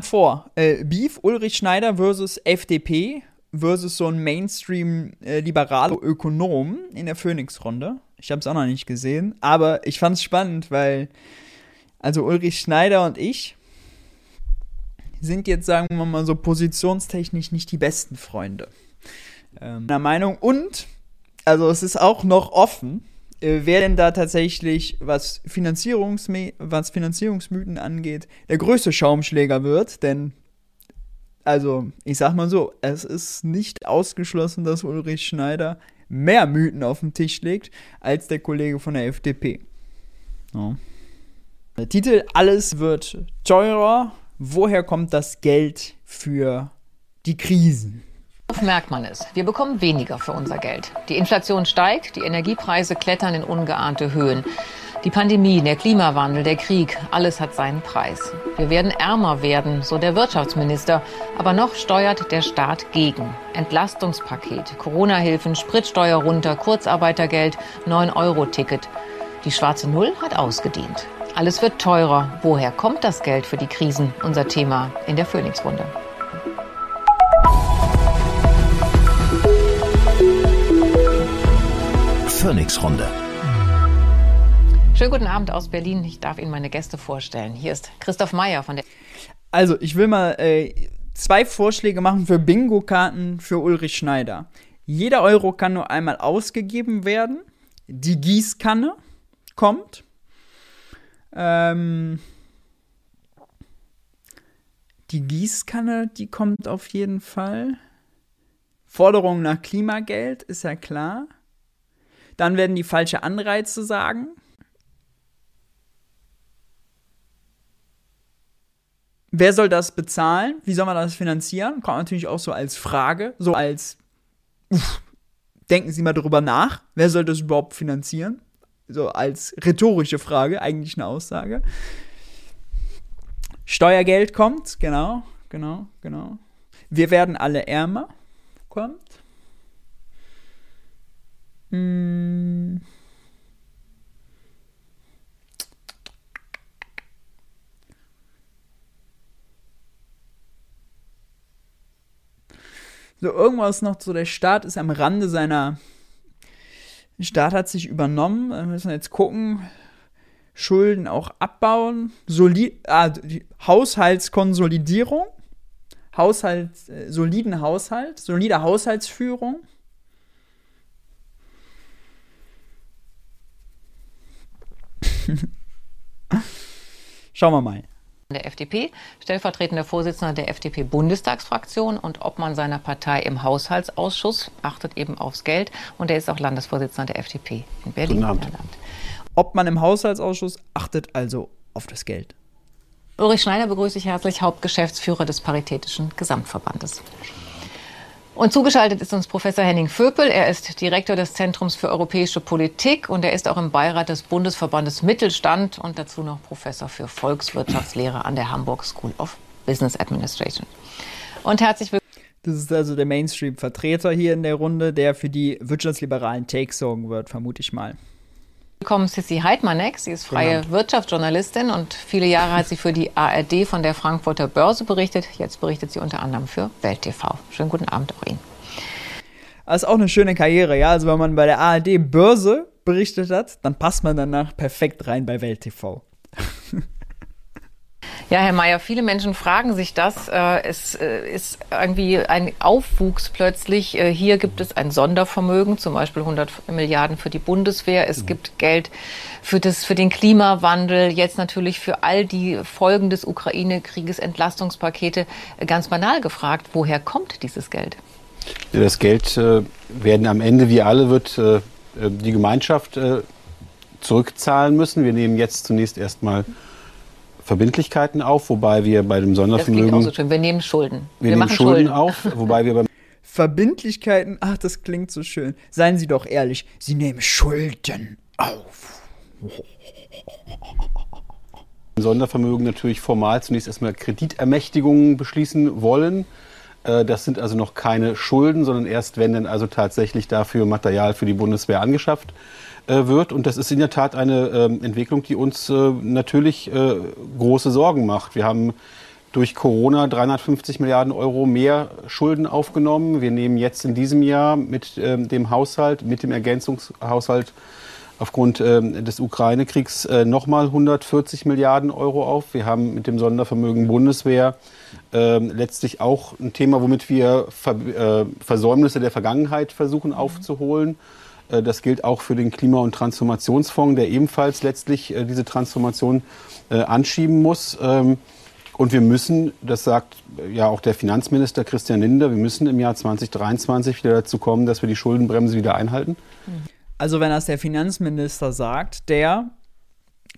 vor. Äh, Beef, Ulrich Schneider versus FDP versus so ein Mainstream-liberaler äh, in der Phoenix-Runde. Ich habe es auch noch nicht gesehen, aber ich fand es spannend, weil also Ulrich Schneider und ich sind jetzt, sagen wir mal so, positionstechnisch nicht die besten Freunde. Ähm, der Meinung. Und, also es ist auch noch offen, wer denn da tatsächlich, was, Finanzierungsme was Finanzierungsmythen angeht, der größte Schaumschläger wird, denn also, ich sag mal so, es ist nicht ausgeschlossen, dass Ulrich Schneider mehr Mythen auf den Tisch legt als der Kollege von der FDP. Ja. Der Titel Alles wird teurer. Woher kommt das Geld für die Krisen? Merkt man es. Wir bekommen weniger für unser Geld. Die Inflation steigt, die Energiepreise klettern in ungeahnte Höhen. Die Pandemie, der Klimawandel, der Krieg, alles hat seinen Preis. Wir werden ärmer werden, so der Wirtschaftsminister. Aber noch steuert der Staat gegen. Entlastungspaket, Corona-Hilfen, Spritsteuer runter, Kurzarbeitergeld, 9-Euro-Ticket. Die schwarze Null hat ausgedient. Alles wird teurer. Woher kommt das Geld für die Krisen? Unser Thema in der Phoenix-Runde. Phoenix-Runde. Schönen guten Abend aus Berlin. Ich darf Ihnen meine Gäste vorstellen. Hier ist Christoph Meyer von der. Also, ich will mal äh, zwei Vorschläge machen für Bingo-Karten für Ulrich Schneider. Jeder Euro kann nur einmal ausgegeben werden. Die Gießkanne kommt. Ähm, die Gießkanne, die kommt auf jeden Fall. Forderung nach Klimageld, ist ja klar. Dann werden die falsche Anreize sagen. Wer soll das bezahlen? Wie soll man das finanzieren? Kommt natürlich auch so als Frage, so als uff, denken Sie mal darüber nach, wer soll das überhaupt finanzieren? So als rhetorische Frage, eigentlich eine Aussage. Steuergeld kommt, genau, genau, genau. Wir werden alle ärmer, kommt. Hm. So, irgendwas noch so, der Staat ist am Rande seiner. Der Staat hat sich übernommen. Wir müssen jetzt gucken. Schulden auch abbauen. Soli ah, Haushaltskonsolidierung. Haushalt, äh, soliden Haushalt, solide Haushaltsführung. Schauen wir mal der FDP, stellvertretender Vorsitzender der FDP-Bundestagsfraktion und Obmann seiner Partei im Haushaltsausschuss, achtet eben aufs Geld und er ist auch Landesvorsitzender der FDP in Berlin. Guten Abend. Obmann im Haushaltsausschuss achtet also auf das Geld. Ulrich Schneider begrüße ich herzlich, Hauptgeschäftsführer des Paritätischen Gesamtverbandes. Und zugeschaltet ist uns Professor Henning Vöpel. Er ist Direktor des Zentrums für europäische Politik und er ist auch im Beirat des Bundesverbandes Mittelstand und dazu noch Professor für Volkswirtschaftslehre an der Hamburg School of Business Administration. Und herzlich willkommen. Das ist also der Mainstream-Vertreter hier in der Runde, der für die wirtschaftsliberalen Takes sorgen wird, vermute ich mal. Willkommen Sissy Heidmannek. Sie ist freie. Wirtschaftsjournalistin und viele Jahre hat sie für die ARD von der Frankfurter Börse berichtet. Jetzt berichtet sie unter anderem für Welt TV. Schönen guten Abend auch Ihnen. Das ist auch eine schöne Karriere, ja. Also wenn man bei der ARD Börse berichtet hat, dann passt man danach perfekt rein bei Welt TV. Ja, Herr Mayer, viele Menschen fragen sich das. Äh, es äh, ist irgendwie ein Aufwuchs plötzlich. Äh, hier gibt es ein Sondervermögen, zum Beispiel 100 Milliarden für die Bundeswehr. Es gibt Geld für, das, für den Klimawandel, jetzt natürlich für all die Folgen des Ukraine-Krieges, Entlastungspakete. Ganz banal gefragt, woher kommt dieses Geld? Das Geld werden am Ende, wie alle, wird die Gemeinschaft zurückzahlen müssen. Wir nehmen jetzt zunächst erstmal Verbindlichkeiten auf, wobei wir bei dem Sondervermögen. Das klingt auch so schön. Wir nehmen Schulden. Wir, wir nehmen Schulden, Schulden auf, wobei wir beim Verbindlichkeiten, ach, das klingt so schön. Seien Sie doch ehrlich, Sie nehmen Schulden auf. Sondervermögen natürlich formal zunächst erstmal Kreditermächtigungen beschließen wollen. Äh, das sind also noch keine Schulden, sondern erst wenn dann also tatsächlich dafür Material für die Bundeswehr angeschafft wird. Und das ist in der Tat eine ähm, Entwicklung, die uns äh, natürlich große Sorgen macht. Wir haben durch Corona 350 Milliarden Euro mehr Schulden aufgenommen. Wir nehmen jetzt in diesem Jahr mit ähm, dem Haushalt, mit dem Ergänzungshaushalt aufgrund ähm, des Ukraine-Kriegs äh, nochmal 140 Milliarden Euro auf. Wir haben mit dem Sondervermögen Bundeswehr äh, letztlich auch ein Thema, womit wir Ver äh, Versäumnisse der Vergangenheit versuchen aufzuholen. Äh, das gilt auch für den Klima- und Transformationsfonds, der ebenfalls letztlich äh, diese Transformation äh, anschieben muss. Ähm, und wir müssen, das sagt ja auch der Finanzminister Christian Linder, wir müssen im Jahr 2023 wieder dazu kommen, dass wir die Schuldenbremse wieder einhalten. Also wenn das der Finanzminister sagt, der,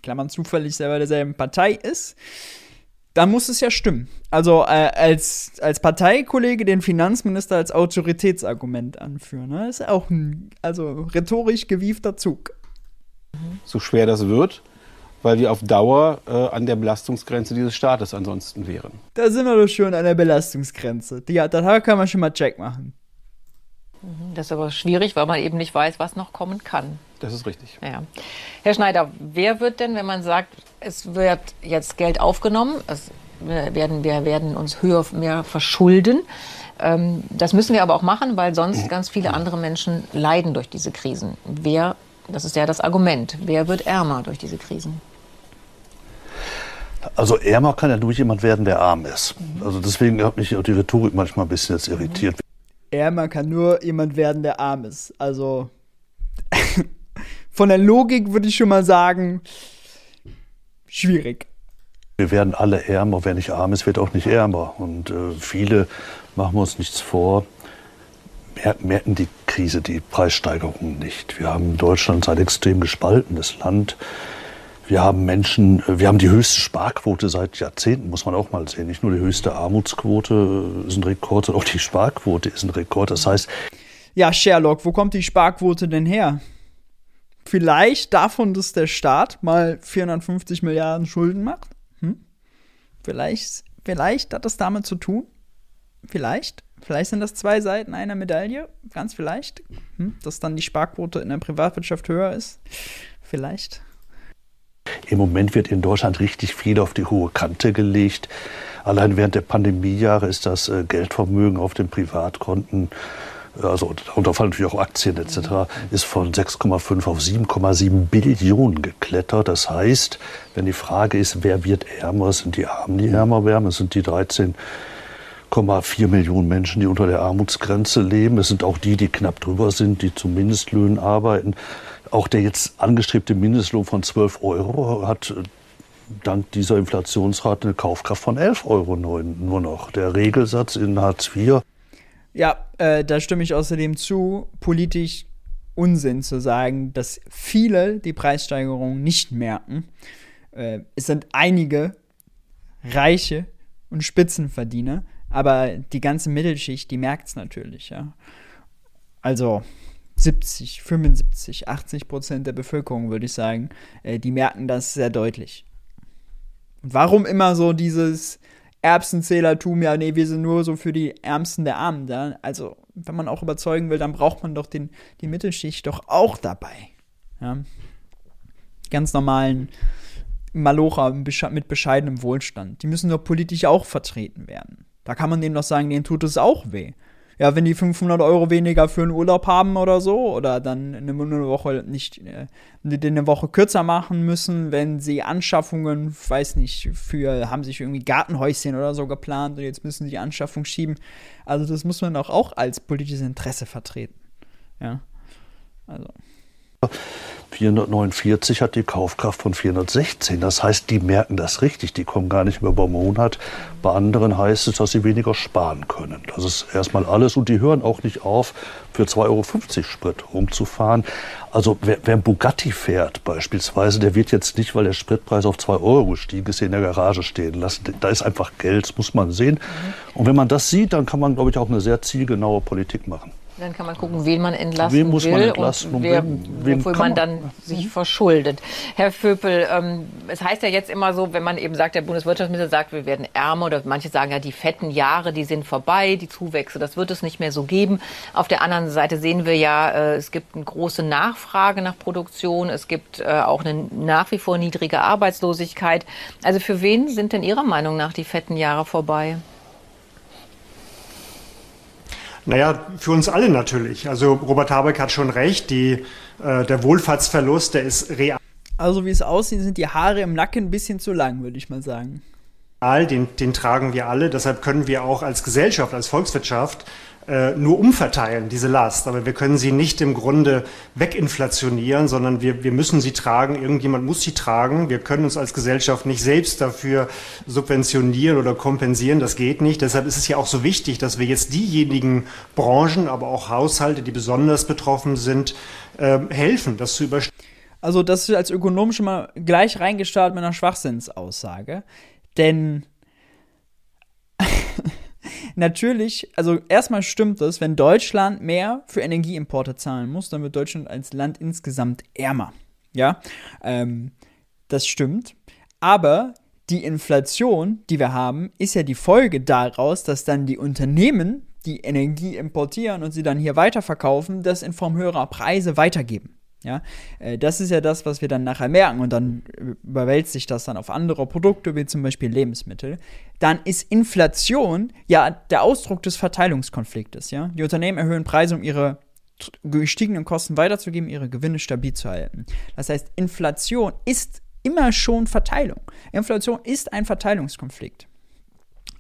Klammern zufällig selber derselben Partei ist, dann muss es ja stimmen. Also äh, als, als Parteikollege den Finanzminister als Autoritätsargument anführen, ne? ist auch ein also rhetorisch gewiefter Zug. So schwer das wird, weil wir auf Dauer äh, an der Belastungsgrenze dieses Staates ansonsten wären. Da sind wir doch schon an der Belastungsgrenze. Die, da kann man schon mal Check machen. Das ist aber schwierig, weil man eben nicht weiß, was noch kommen kann. Das ist richtig. Ja. Herr Schneider, wer wird denn, wenn man sagt, es wird jetzt Geld aufgenommen, es, wir, werden, wir werden uns höher, mehr verschulden, ähm, das müssen wir aber auch machen, weil sonst ganz viele andere Menschen leiden durch diese Krisen. Wer, das ist ja das Argument, wer wird ärmer durch diese Krisen? Also ärmer kann ja nur jemand werden, der arm ist. Also deswegen hat mich auch die Rhetorik manchmal ein bisschen jetzt irritiert. Ärmer kann nur jemand werden, der arm ist. Also von der Logik würde ich schon mal sagen, schwierig. Wir werden alle ärmer. Wer nicht arm ist, wird auch nicht ärmer. Und äh, viele, machen wir uns nichts vor, merken die Krise, die Preissteigerungen nicht. Wir haben Deutschland ein extrem gespaltenes Land. Wir haben Menschen, äh, wir haben die höchste Sparquote seit Jahrzehnten, muss man auch mal sehen. Nicht nur die höchste Armutsquote ist ein Rekord, sondern auch die Sparquote ist ein Rekord. Das heißt. Ja, Sherlock, wo kommt die Sparquote denn her? Vielleicht davon, dass der Staat mal 450 Milliarden Schulden macht? Hm? Vielleicht, vielleicht hat das damit zu tun? Vielleicht? Vielleicht sind das zwei Seiten einer Medaille? Ganz vielleicht? Hm? Dass dann die Sparquote in der Privatwirtschaft höher ist? Vielleicht? Im Moment wird in Deutschland richtig viel auf die hohe Kante gelegt. Allein während der Pandemiejahre ist das äh, Geldvermögen auf den Privatkonten, also darunter fallen natürlich auch Aktien etc., ist von 6,5 auf 7,7 Billionen geklettert. Das heißt, wenn die Frage ist, wer wird ärmer, sind die Armen, die ärmer werden, es sind die 13,4 Millionen Menschen, die unter der Armutsgrenze leben. Es sind auch die, die knapp drüber sind, die zu Mindestlöhnen arbeiten. Auch der jetzt angestrebte Mindestlohn von 12 Euro hat äh, dank dieser Inflationsrate eine Kaufkraft von 11 Euro nur noch. Der Regelsatz in Hartz IV. Ja, äh, da stimme ich außerdem zu. Politisch Unsinn zu sagen, dass viele die Preissteigerung nicht merken. Äh, es sind einige Reiche und Spitzenverdiener, aber die ganze Mittelschicht, die merkt es natürlich, ja. Also, 70, 75, 80 Prozent der Bevölkerung, würde ich sagen, äh, die merken das sehr deutlich. Und warum immer so dieses Erbsenzählertum, ja, nee, wir sind nur so für die Ärmsten der Armen da. Also, wenn man auch überzeugen will, dann braucht man doch den, die Mittelschicht doch auch dabei. Ja. Ganz normalen Malocher mit bescheidenem Wohlstand. Die müssen doch politisch auch vertreten werden. Da kann man denen doch sagen, denen tut es auch weh ja, wenn die 500 Euro weniger für einen Urlaub haben oder so, oder dann eine, eine Woche nicht, äh, eine Woche kürzer machen müssen, wenn sie Anschaffungen, weiß nicht, für, haben sich irgendwie Gartenhäuschen oder so geplant und jetzt müssen sie die Anschaffung schieben. Also das muss man auch, auch als politisches Interesse vertreten. Ja. Also. 449 hat die Kaufkraft von 416. Das heißt, die merken das richtig, die kommen gar nicht mehr über Monat. Bei anderen heißt es, dass sie weniger sparen können. Das ist erstmal alles und die hören auch nicht auf, für 2,50 Euro Sprit rumzufahren. Also wer, wer Bugatti fährt beispielsweise, der wird jetzt nicht, weil der Spritpreis auf 2 Euro gestiegen ist, in der Garage stehen lassen. Da ist einfach Geld, das muss man sehen. Und wenn man das sieht, dann kann man, glaube ich, auch eine sehr zielgenaue Politik machen. Dann kann man gucken, wen man entlasten wen muss will man entlasten und wer, wen, wen wofür man man dann sich verschuldet. Herr Vöpel, ähm, es heißt ja jetzt immer so, wenn man eben sagt, der Bundeswirtschaftsminister sagt, wir werden ärmer oder manche sagen ja, die fetten Jahre, die sind vorbei, die Zuwächse, das wird es nicht mehr so geben. Auf der anderen Seite sehen wir ja, äh, es gibt eine große Nachfrage nach Produktion, es gibt äh, auch eine nach wie vor niedrige Arbeitslosigkeit. Also für wen sind denn Ihrer Meinung nach die fetten Jahre vorbei? Naja, für uns alle natürlich. Also Robert Habeck hat schon recht, die, äh, der Wohlfahrtsverlust, der ist real. Also wie es aussieht, sind die Haare im Nacken ein bisschen zu lang, würde ich mal sagen. Den, den tragen wir alle. Deshalb können wir auch als Gesellschaft, als Volkswirtschaft nur umverteilen, diese Last. Aber wir können sie nicht im Grunde weginflationieren, sondern wir, wir müssen sie tragen. Irgendjemand muss sie tragen. Wir können uns als Gesellschaft nicht selbst dafür subventionieren oder kompensieren. Das geht nicht. Deshalb ist es ja auch so wichtig, dass wir jetzt diejenigen Branchen, aber auch Haushalte, die besonders betroffen sind, äh, helfen, das zu überstehen. Also das ist als Ökonom schon mal gleich reingestartet mit einer Schwachsinnsaussage. Denn natürlich, also erstmal stimmt es, wenn Deutschland mehr für Energieimporte zahlen muss, dann wird Deutschland als Land insgesamt ärmer. Ja, ähm, das stimmt. Aber die Inflation, die wir haben, ist ja die Folge daraus, dass dann die Unternehmen, die Energie importieren und sie dann hier weiterverkaufen, das in Form höherer Preise weitergeben. Ja, äh, das ist ja das, was wir dann nachher merken und dann überwältigt sich das dann auf andere Produkte, wie zum Beispiel Lebensmittel. Dann ist Inflation ja der Ausdruck des Verteilungskonfliktes. Ja, die Unternehmen erhöhen Preise, um ihre gestiegenen Kosten weiterzugeben, ihre Gewinne stabil zu halten. Das heißt, Inflation ist immer schon Verteilung. Inflation ist ein Verteilungskonflikt.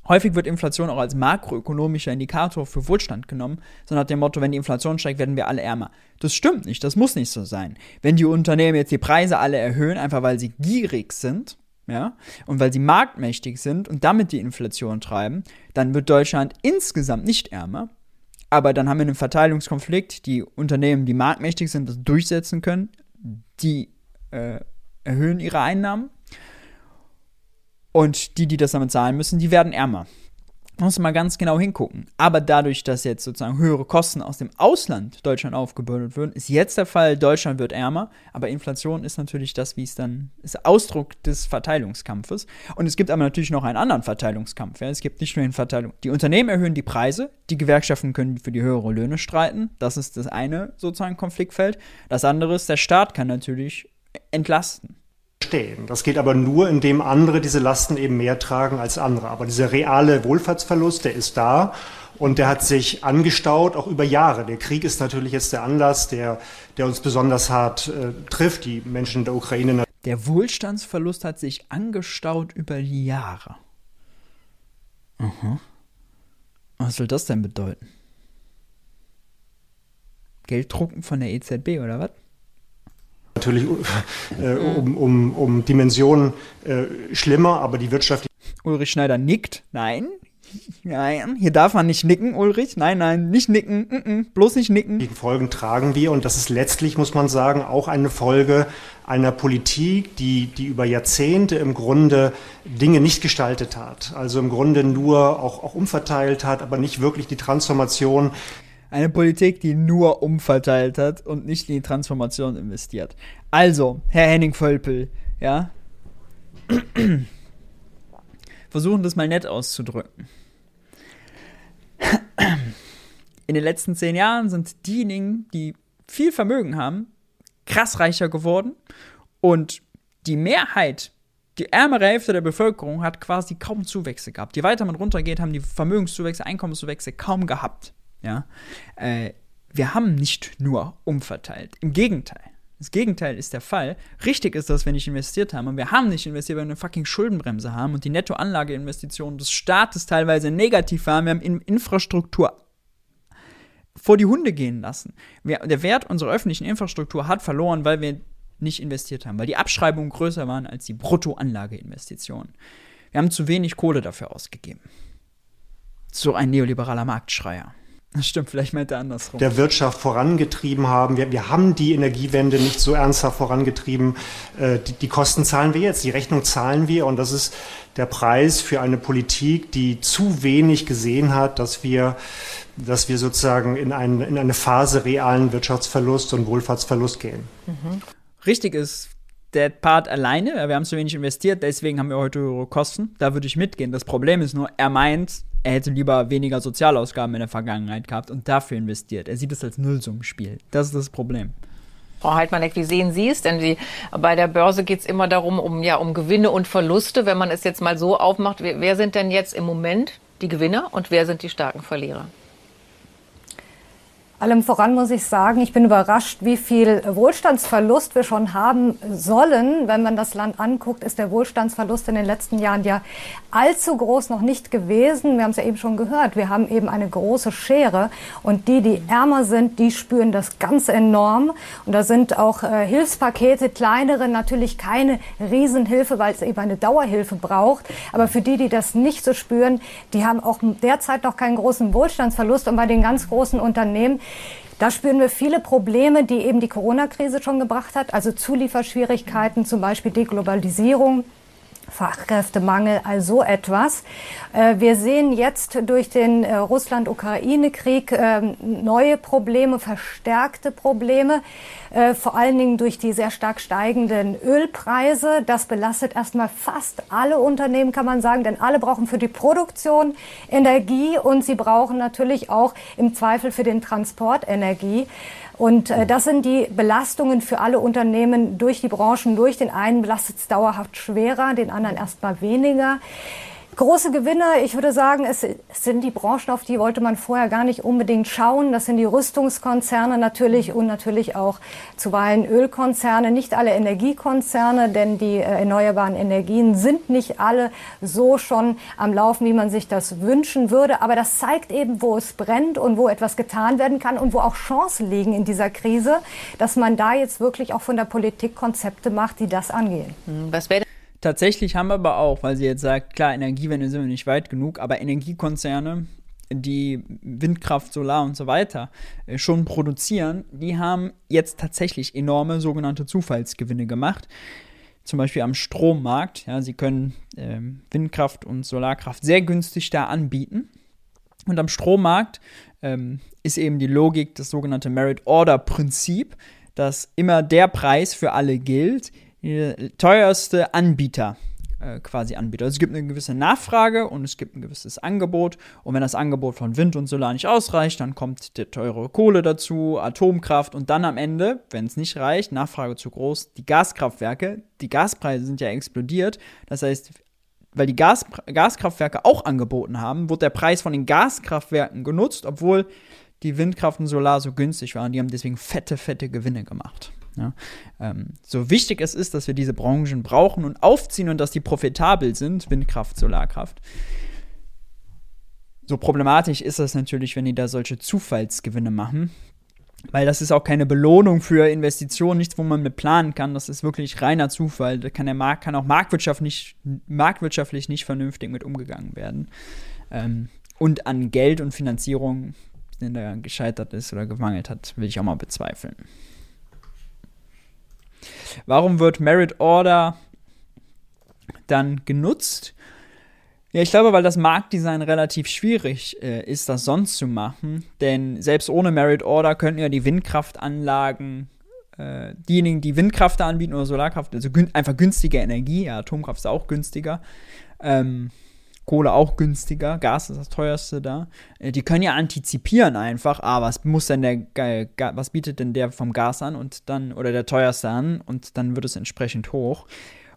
Häufig wird Inflation auch als makroökonomischer Indikator für Wohlstand genommen, so nach dem Motto, wenn die Inflation steigt, werden wir alle ärmer. Das stimmt nicht, das muss nicht so sein. Wenn die Unternehmen jetzt die Preise alle erhöhen, einfach weil sie gierig sind, ja, und weil sie marktmächtig sind und damit die Inflation treiben, dann wird Deutschland insgesamt nicht ärmer. Aber dann haben wir einen Verteilungskonflikt. Die Unternehmen, die marktmächtig sind, das durchsetzen können, die äh, erhöhen ihre Einnahmen und die, die das damit zahlen müssen, die werden ärmer. Muss mal ganz genau hingucken. Aber dadurch, dass jetzt sozusagen höhere Kosten aus dem Ausland Deutschland aufgebürdet würden, ist jetzt der Fall, Deutschland wird ärmer. Aber Inflation ist natürlich das, wie es dann ist, Ausdruck des Verteilungskampfes. Und es gibt aber natürlich noch einen anderen Verteilungskampf. Ja. Es gibt nicht nur den Verteilung. Die Unternehmen erhöhen die Preise, die Gewerkschaften können für die höhere Löhne streiten. Das ist das eine sozusagen Konfliktfeld. Das andere ist, der Staat kann natürlich entlasten stehen. Das geht aber nur, indem andere diese Lasten eben mehr tragen als andere. Aber dieser reale Wohlfahrtsverlust, der ist da und der hat sich angestaut, auch über Jahre. Der Krieg ist natürlich jetzt der Anlass, der, der uns besonders hart äh, trifft, die Menschen in der Ukraine. Der Wohlstandsverlust hat sich angestaut über die Jahre. Aha. Was soll das denn bedeuten? Geld drucken von der EZB oder was? Natürlich äh, um, um, um Dimensionen äh, schlimmer, aber die Wirtschaft. Ulrich Schneider nickt. Nein. Nein, hier darf man nicht nicken, Ulrich. Nein, nein, nicht nicken. Mm -mm, bloß nicht nicken. Die Folgen tragen wir und das ist letztlich, muss man sagen, auch eine Folge einer Politik, die, die über Jahrzehnte im Grunde Dinge nicht gestaltet hat. Also im Grunde nur auch, auch umverteilt hat, aber nicht wirklich die Transformation eine Politik, die nur umverteilt hat und nicht in die Transformation investiert. Also, Herr Henning Völpel, ja. Versuchen das mal nett auszudrücken. In den letzten zehn Jahren sind diejenigen, die viel Vermögen haben, krass reicher geworden und die Mehrheit, die ärmere Hälfte der Bevölkerung hat quasi kaum Zuwächse gehabt. Je weiter man runtergeht, haben die Vermögenszuwächse, Einkommenszuwächse kaum gehabt. Ja? Äh, wir haben nicht nur umverteilt. Im Gegenteil. Das Gegenteil ist der Fall. Richtig ist das, wenn ich investiert habe. Und wir haben nicht investiert, weil wir eine fucking Schuldenbremse haben und die Nettoanlageinvestitionen des Staates teilweise negativ waren. Wir haben in Infrastruktur vor die Hunde gehen lassen. Wir, der Wert unserer öffentlichen Infrastruktur hat verloren, weil wir nicht investiert haben, weil die Abschreibungen größer waren als die Bruttoanlageinvestitionen. Wir haben zu wenig Kohle dafür ausgegeben. So ein neoliberaler Marktschreier. Das stimmt, vielleicht meint er andersrum. Der Wirtschaft vorangetrieben haben. Wir, wir haben die Energiewende nicht so ernsthaft vorangetrieben. Äh, die, die Kosten zahlen wir jetzt, die Rechnung zahlen wir und das ist der Preis für eine Politik, die zu wenig gesehen hat, dass wir, dass wir sozusagen in, ein, in eine Phase realen Wirtschaftsverlust und Wohlfahrtsverlust gehen. Mhm. Richtig ist der Part alleine, wir haben zu wenig investiert, deswegen haben wir heute höhere Kosten. Da würde ich mitgehen. Das Problem ist nur, er meint, er hätte lieber weniger Sozialausgaben in der Vergangenheit gehabt und dafür investiert. Er sieht es als Nullsummenspiel. Das ist das Problem. Frau Heidmanneck, wie sehen Sie es? Denn die, bei der Börse geht es immer darum, um, ja, um Gewinne und Verluste. Wenn man es jetzt mal so aufmacht, wer, wer sind denn jetzt im Moment die Gewinner und wer sind die starken Verlierer? Allem voran muss ich sagen, ich bin überrascht, wie viel Wohlstandsverlust wir schon haben sollen. Wenn man das Land anguckt, ist der Wohlstandsverlust in den letzten Jahren ja allzu groß noch nicht gewesen. Wir haben es ja eben schon gehört. Wir haben eben eine große Schere und die, die ärmer sind, die spüren das ganz enorm. Und da sind auch äh, Hilfspakete, kleinere, natürlich keine Riesenhilfe, weil es eben eine Dauerhilfe braucht. Aber für die, die das nicht so spüren, die haben auch derzeit noch keinen großen Wohlstandsverlust. Und bei den ganz großen Unternehmen, da spüren wir viele Probleme, die eben die Corona-Krise schon gebracht hat, also Zulieferschwierigkeiten, zum Beispiel Deglobalisierung. Fachkräftemangel, also etwas. Äh, wir sehen jetzt durch den äh, Russland-Ukraine-Krieg ähm, neue Probleme, verstärkte Probleme, äh, vor allen Dingen durch die sehr stark steigenden Ölpreise. Das belastet erstmal fast alle Unternehmen, kann man sagen, denn alle brauchen für die Produktion Energie und sie brauchen natürlich auch im Zweifel für den Transport Energie. Und äh, das sind die Belastungen für alle Unternehmen durch die Branchen durch. Den einen belastet es dauerhaft schwerer, den anderen erstmal weniger. Große Gewinner, ich würde sagen, es sind die Branchen, auf die wollte man vorher gar nicht unbedingt schauen. Das sind die Rüstungskonzerne natürlich und natürlich auch zuweilen Ölkonzerne, nicht alle Energiekonzerne, denn die äh, erneuerbaren Energien sind nicht alle so schon am Laufen, wie man sich das wünschen würde. Aber das zeigt eben, wo es brennt und wo etwas getan werden kann und wo auch Chancen liegen in dieser Krise, dass man da jetzt wirklich auch von der Politik Konzepte macht, die das angehen. Hm, was wäre Tatsächlich haben wir aber auch, weil sie jetzt sagt, klar, Energiewende sind wir nicht weit genug, aber Energiekonzerne, die Windkraft, Solar und so weiter äh, schon produzieren, die haben jetzt tatsächlich enorme sogenannte Zufallsgewinne gemacht. Zum Beispiel am Strommarkt. Ja, sie können äh, Windkraft und Solarkraft sehr günstig da anbieten. Und am Strommarkt ähm, ist eben die Logik das sogenannte Merit-Order-Prinzip, dass immer der Preis für alle gilt, teuerste Anbieter äh, quasi anbietet. Also es gibt eine gewisse Nachfrage und es gibt ein gewisses Angebot. Und wenn das Angebot von Wind und Solar nicht ausreicht, dann kommt der teure Kohle dazu, Atomkraft und dann am Ende, wenn es nicht reicht, Nachfrage zu groß, die Gaskraftwerke. Die Gaspreise sind ja explodiert. Das heißt, weil die Gas, Gaskraftwerke auch angeboten haben, wurde der Preis von den Gaskraftwerken genutzt, obwohl die Windkraft und Solar so günstig waren. Die haben deswegen fette, fette Gewinne gemacht. Ja, ähm, so wichtig es ist, dass wir diese Branchen brauchen und aufziehen und dass die profitabel sind, Windkraft, Solarkraft. So problematisch ist das natürlich, wenn die da solche Zufallsgewinne machen, weil das ist auch keine Belohnung für Investitionen, nichts, wo man mit planen kann. Das ist wirklich reiner Zufall. Da kann der Markt, kann auch marktwirtschaftlich, marktwirtschaftlich nicht vernünftig mit umgegangen werden. Ähm, und an Geld und Finanzierung, wenn der gescheitert ist oder gemangelt hat, will ich auch mal bezweifeln. Warum wird Merit Order dann genutzt? Ja, ich glaube, weil das Marktdesign relativ schwierig äh, ist, das sonst zu machen. Denn selbst ohne Merit Order könnten ja die Windkraftanlagen, äh, diejenigen, die Windkraft anbieten oder Solarkraft, also gün einfach günstige Energie, ja, Atomkraft ist auch günstiger, ähm, Kohle auch günstiger, Gas ist das teuerste da. Äh, die können ja antizipieren einfach, ah, was muss denn der, was bietet denn der vom Gas an und dann, oder der teuerste an und dann wird es entsprechend hoch.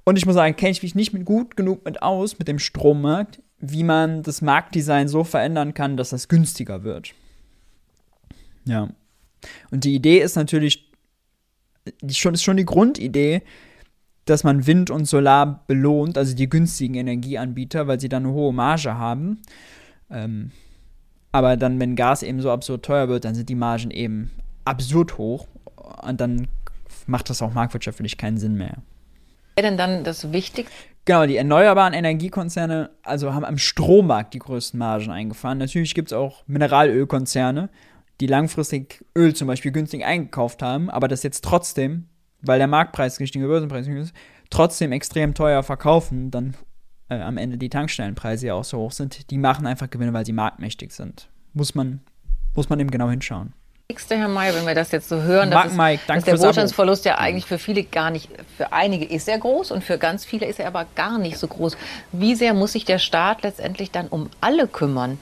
Und ich muss sagen, kenne ich mich nicht gut genug mit aus, mit dem Strommarkt, wie man das Marktdesign so verändern kann, dass das günstiger wird. Ja. Und die Idee ist natürlich, schon, ist schon die Grundidee, dass man Wind und Solar belohnt, also die günstigen Energieanbieter, weil sie dann eine hohe Marge haben. Ähm, aber dann, wenn Gas eben so absurd teuer wird, dann sind die Margen eben absurd hoch und dann macht das auch marktwirtschaftlich keinen Sinn mehr. Wäre denn dann das Wichtigste? Genau, die erneuerbaren Energiekonzerne also haben am Strommarkt die größten Margen eingefahren. Natürlich gibt es auch Mineralölkonzerne, die langfristig Öl zum Beispiel günstig eingekauft haben, aber das jetzt trotzdem, weil der Marktpreis gestiegen, der Börsenpreis ist, trotzdem extrem teuer verkaufen, dann äh, am Ende die Tankstellenpreise ja auch so hoch sind. Die machen einfach Gewinne, weil sie marktmächtig sind. Muss man, muss man eben genau hinschauen. Herr May, wenn wir das jetzt so hören, Mark dass, es, Mike, dass der Wohlstandsverlust ja eigentlich für viele gar nicht, für einige ist er groß und für ganz viele ist er aber gar nicht so groß. Wie sehr muss sich der Staat letztendlich dann um alle kümmern?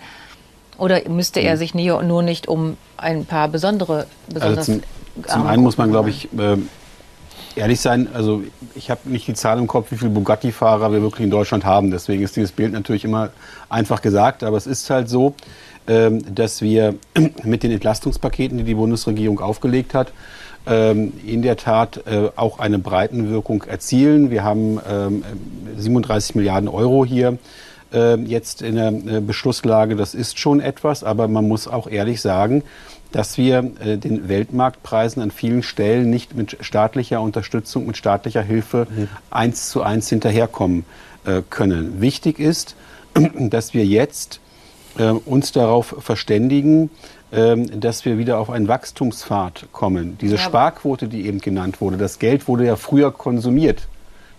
Oder müsste er hm. sich nur nicht um ein paar besondere, besonders also zum, zum einen muss man, glaube ich, äh, ehrlich sein, also ich habe nicht die Zahl im Kopf, wie viele Bugatti-Fahrer wir wirklich in Deutschland haben. Deswegen ist dieses Bild natürlich immer einfach gesagt, aber es ist halt so, ähm, dass wir mit den Entlastungspaketen, die die Bundesregierung aufgelegt hat, ähm, in der Tat äh, auch eine Breitenwirkung erzielen. Wir haben 37 ähm, Milliarden Euro hier jetzt in der äh, Beschlusslage. Das ist schon etwas, aber man muss auch ehrlich sagen, dass wir äh, den Weltmarktpreisen an vielen Stellen nicht mit staatlicher Unterstützung, mit staatlicher Hilfe eins zu eins hinterherkommen können. Wichtig ist, dass wir jetzt äh, uns darauf verständigen, äh, dass wir wieder auf einen Wachstumspfad kommen. Diese ja, Sparquote, die eben genannt wurde, das Geld wurde ja früher konsumiert.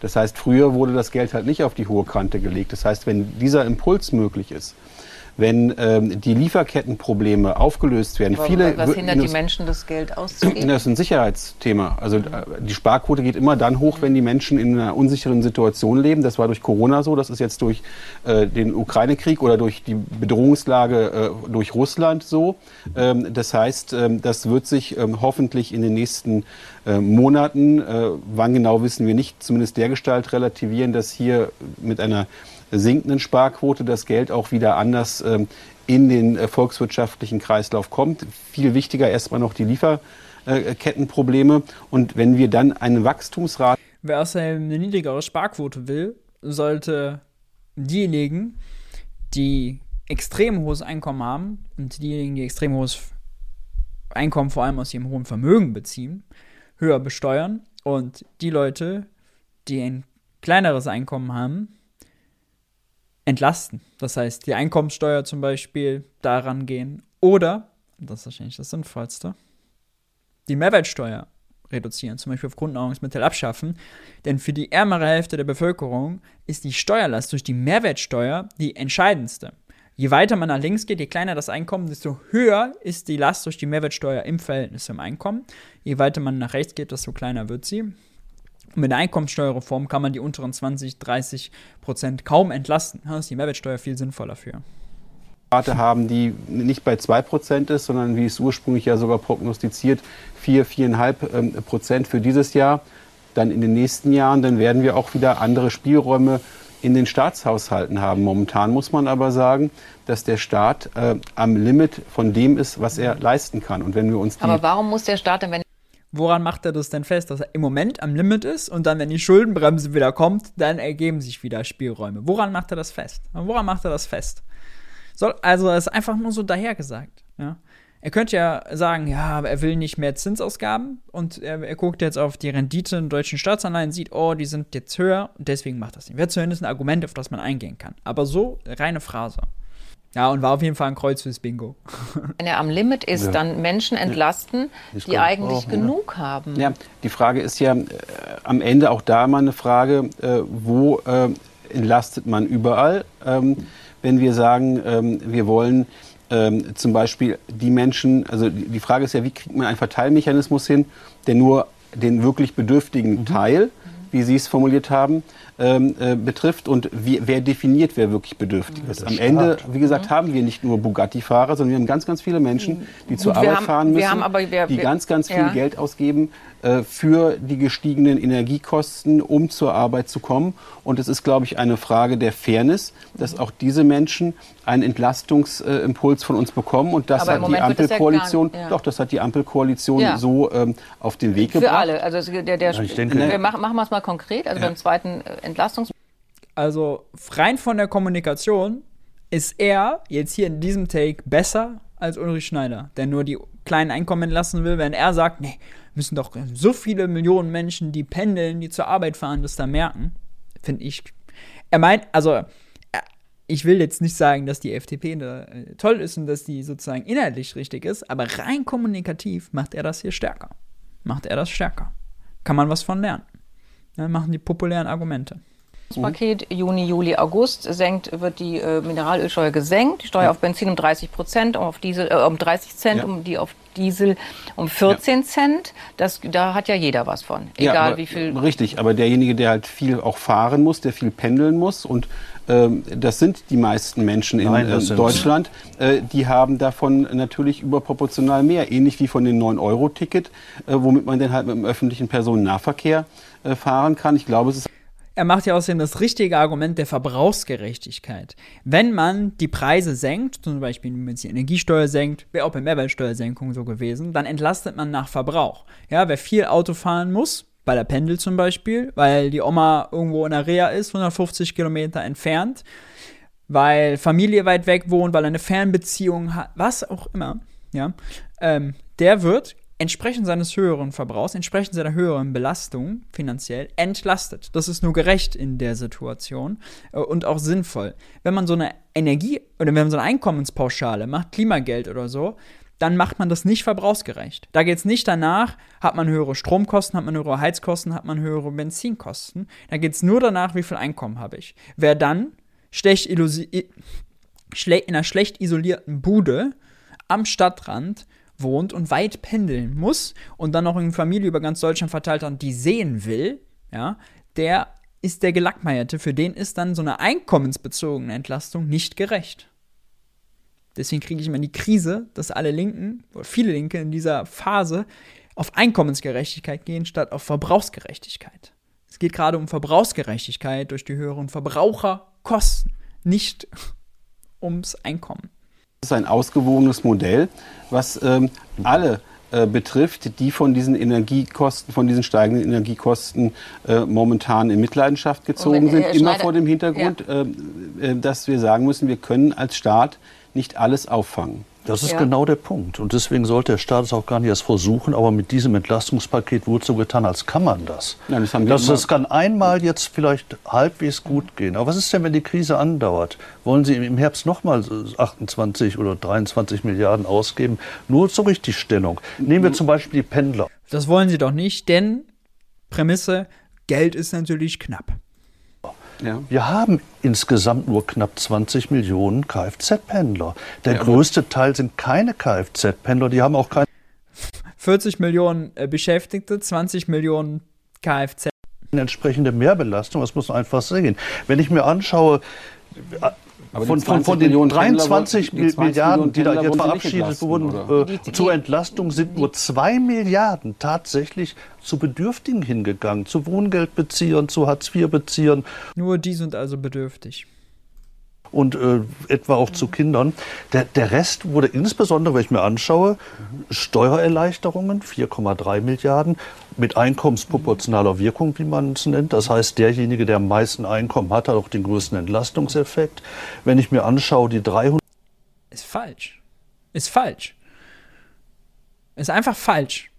Das heißt, früher wurde das Geld halt nicht auf die hohe Kante gelegt. Das heißt, wenn dieser Impuls möglich ist, wenn ähm, die Lieferkettenprobleme aufgelöst werden. Aber Viele was hindert die Menschen, das Geld auszugeben? Das ist ein Sicherheitsthema. Also die Sparquote geht immer dann hoch, wenn die Menschen in einer unsicheren Situation leben. Das war durch Corona so, das ist jetzt durch äh, den Ukraine-Krieg oder durch die Bedrohungslage äh, durch Russland so. Ähm, das heißt, ähm, das wird sich ähm, hoffentlich in den nächsten äh, Monaten, äh, wann genau wissen wir nicht, zumindest der Gestalt relativieren, dass hier mit einer sinkenden Sparquote das Geld auch wieder anders ähm, in den äh, volkswirtschaftlichen Kreislauf kommt. Viel wichtiger erstmal noch die Lieferkettenprobleme. Und wenn wir dann eine Wachstumsrate. Wer außerdem eine niedrigere Sparquote will, sollte diejenigen, die extrem hohes Einkommen haben und diejenigen, die extrem hohes Einkommen vor allem aus ihrem hohen Vermögen beziehen, höher besteuern und die Leute, die ein kleineres Einkommen haben, entlasten. Das heißt, die Einkommensteuer zum Beispiel daran gehen. Oder, das ist wahrscheinlich das Sinnvollste, die Mehrwertsteuer reduzieren, zum Beispiel auf Grundnahrungsmittel abschaffen. Denn für die ärmere Hälfte der Bevölkerung ist die Steuerlast durch die Mehrwertsteuer die entscheidendste. Je weiter man nach links geht, je kleiner das Einkommen, desto höher ist die Last durch die Mehrwertsteuer im Verhältnis zum Einkommen. Je weiter man nach rechts geht, desto kleiner wird sie. Mit der Einkommensteuerreform kann man die unteren 20, 30 Prozent kaum entlasten. Da ist die Mehrwertsteuer viel sinnvoller für. Rate haben, die nicht bei 2 Prozent ist, sondern wie es ursprünglich ja sogar prognostiziert, 4, 4,5 ähm, Prozent für dieses Jahr. Dann in den nächsten Jahren, dann werden wir auch wieder andere Spielräume in den Staatshaushalten haben. Momentan muss man aber sagen, dass der Staat äh, am Limit von dem ist, was er leisten kann. Und wenn wir uns aber warum muss der Staat denn, wenn Woran macht er das denn fest, dass er im Moment am Limit ist und dann, wenn die Schuldenbremse wieder kommt, dann ergeben sich wieder Spielräume? Woran macht er das fest? Woran macht er das fest? Soll, also, das ist einfach nur so dahergesagt. Ja? Er könnte ja sagen, ja, er will nicht mehr Zinsausgaben und er, er guckt jetzt auf die Rendite in deutschen Staatsanleihen, sieht, oh, die sind jetzt höher und deswegen macht das nicht. Wäre zumindest ein Argument, auf das man eingehen kann. Aber so reine Phrase. Ja, und war auf jeden Fall ein Kreuz fürs Bingo. Wenn er am Limit ist, ja. dann Menschen entlasten, ja. die eigentlich auch, genug ja. haben. Ja, die Frage ist ja äh, am Ende auch da mal eine Frage, äh, wo äh, entlastet man überall? Ähm, wenn wir sagen, ähm, wir wollen ähm, zum Beispiel die Menschen, also die Frage ist ja, wie kriegt man einen Verteilmechanismus hin, der nur den wirklich bedürftigen mhm. Teil, wie Sie es formuliert haben, ähm, äh, betrifft und wie, wer definiert, wer wirklich bedürftig ist. Am Ende, wie gesagt, haben wir nicht nur Bugatti-Fahrer, sondern wir haben ganz, ganz viele Menschen, die zur Arbeit haben, fahren müssen, aber, wir, die ganz, ganz viel ja. Geld ausgeben äh, für die gestiegenen Energiekosten, um zur Arbeit zu kommen. Und es ist, glaube ich, eine Frage der Fairness, dass auch diese Menschen einen Entlastungsimpuls von uns bekommen. Und das hat die Ampelkoalition, ja ja. doch, das hat die Ampelkoalition ja. so ähm, auf den Weg Für gebracht. Für alle. Also der, der, ich denke, wir machen, machen wir es mal konkret. Also beim zweiten äh, Entlastungs also rein von der Kommunikation ist er jetzt hier in diesem Take besser als Ulrich Schneider, der nur die kleinen Einkommen entlassen will, wenn er sagt, nee, müssen doch so viele Millionen Menschen, die pendeln, die zur Arbeit fahren, das da merken. Finde ich, Er meint, also ich will jetzt nicht sagen, dass die FDP äh, toll ist und dass die sozusagen inhaltlich richtig ist, aber rein kommunikativ macht er das hier stärker. Macht er das stärker. Kann man was von lernen. Ja, machen die populären Argumente. Das Paket Juni, Juli, August senkt, wird die äh, Mineralölsteuer gesenkt, die Steuer ja. auf Benzin um 30 Prozent, auf Diesel äh, um 30 Cent, ja. um die auf Diesel um 14 ja. Cent. Das, da hat ja jeder was von, egal aber, wie viel. Richtig, aber derjenige, der halt viel auch fahren muss, der viel pendeln muss und ähm, das sind die meisten Menschen in Nein, äh, Deutschland, äh, die haben davon natürlich überproportional mehr, ähnlich wie von dem 9-Euro-Ticket, äh, womit man dann halt mit dem öffentlichen Personennahverkehr fahren kann. Ich glaube, es ist er macht ja außerdem das richtige Argument der Verbrauchsgerechtigkeit. Wenn man die Preise senkt, zum Beispiel wenn man die Energiesteuer senkt, wäre auch bei Mehrwertsteuersenkung so gewesen, dann entlastet man nach Verbrauch. Ja, wer viel Auto fahren muss, bei der Pendel zum Beispiel, weil die Oma irgendwo in der Reha ist, 150 Kilometer entfernt, weil Familie weit weg wohnt, weil eine Fernbeziehung hat, was auch immer, ja, ähm, der wird entsprechend seines höheren Verbrauchs, entsprechend seiner höheren Belastung finanziell entlastet. Das ist nur gerecht in der Situation äh, und auch sinnvoll. Wenn man so eine Energie oder wenn man so eine Einkommenspauschale macht, Klimageld oder so, dann macht man das nicht verbrauchsgerecht. Da geht es nicht danach, hat man höhere Stromkosten, hat man höhere Heizkosten, hat man höhere Benzinkosten. Da geht es nur danach, wie viel Einkommen habe ich. Wer dann schlecht in einer schlecht isolierten Bude am Stadtrand wohnt und weit pendeln muss und dann noch eine Familie über ganz Deutschland verteilt hat und die sehen will, ja, der ist der Gelackmeierte. Für den ist dann so eine einkommensbezogene Entlastung nicht gerecht. Deswegen kriege ich immer die Krise, dass alle Linken, oder viele Linke in dieser Phase auf Einkommensgerechtigkeit gehen, statt auf Verbrauchsgerechtigkeit. Es geht gerade um Verbrauchsgerechtigkeit durch die höheren Verbraucherkosten, nicht ums Einkommen. Das ist ein ausgewogenes Modell, was ähm, alle äh, betrifft, die von diesen Energiekosten, von diesen steigenden Energiekosten äh, momentan in Mitleidenschaft gezogen äh, sind. Immer vor dem Hintergrund, ja. Äh, äh, dass wir sagen müssen, wir können als Staat nicht alles auffangen. Das ist ja. genau der Punkt. Und deswegen sollte der Staat es auch gar nicht erst versuchen. Aber mit diesem Entlastungspaket wurde so getan, als kann man das. Nein, das, haben das, das kann einmal jetzt vielleicht halbwegs gut gehen. Aber was ist denn, wenn die Krise andauert? Wollen Sie im Herbst nochmal 28 oder 23 Milliarden ausgeben? Nur zur Richtigstellung. Nehmen wir zum Beispiel die Pendler. Das wollen Sie doch nicht, denn Prämisse, Geld ist natürlich knapp. Ja. Wir haben insgesamt nur knapp 20 Millionen Kfz-Pendler. Der ja, größte Teil sind keine Kfz-Pendler, die haben auch keine. 40 Millionen äh, Beschäftigte, 20 Millionen Kfz. Eine entsprechende Mehrbelastung, das muss man einfach sehen. Wenn ich mir anschaue, von, von, von, den 23 Milliarden, die da jetzt verabschiedet wurden, äh, zur Entlastung sind nur 2 Milliarden tatsächlich zu Bedürftigen hingegangen, zu Wohngeldbeziehern, zu Hartz-IV-Beziehern. Nur die sind also bedürftig und äh, etwa auch zu Kindern. Der, der Rest wurde insbesondere, wenn ich mir anschaue, Steuererleichterungen, 4,3 Milliarden, mit einkommensproportionaler Wirkung, wie man es nennt. Das heißt, derjenige, der am meisten Einkommen hat, hat auch den größten Entlastungseffekt. Wenn ich mir anschaue, die 300... Ist falsch. Ist falsch. Ist einfach falsch.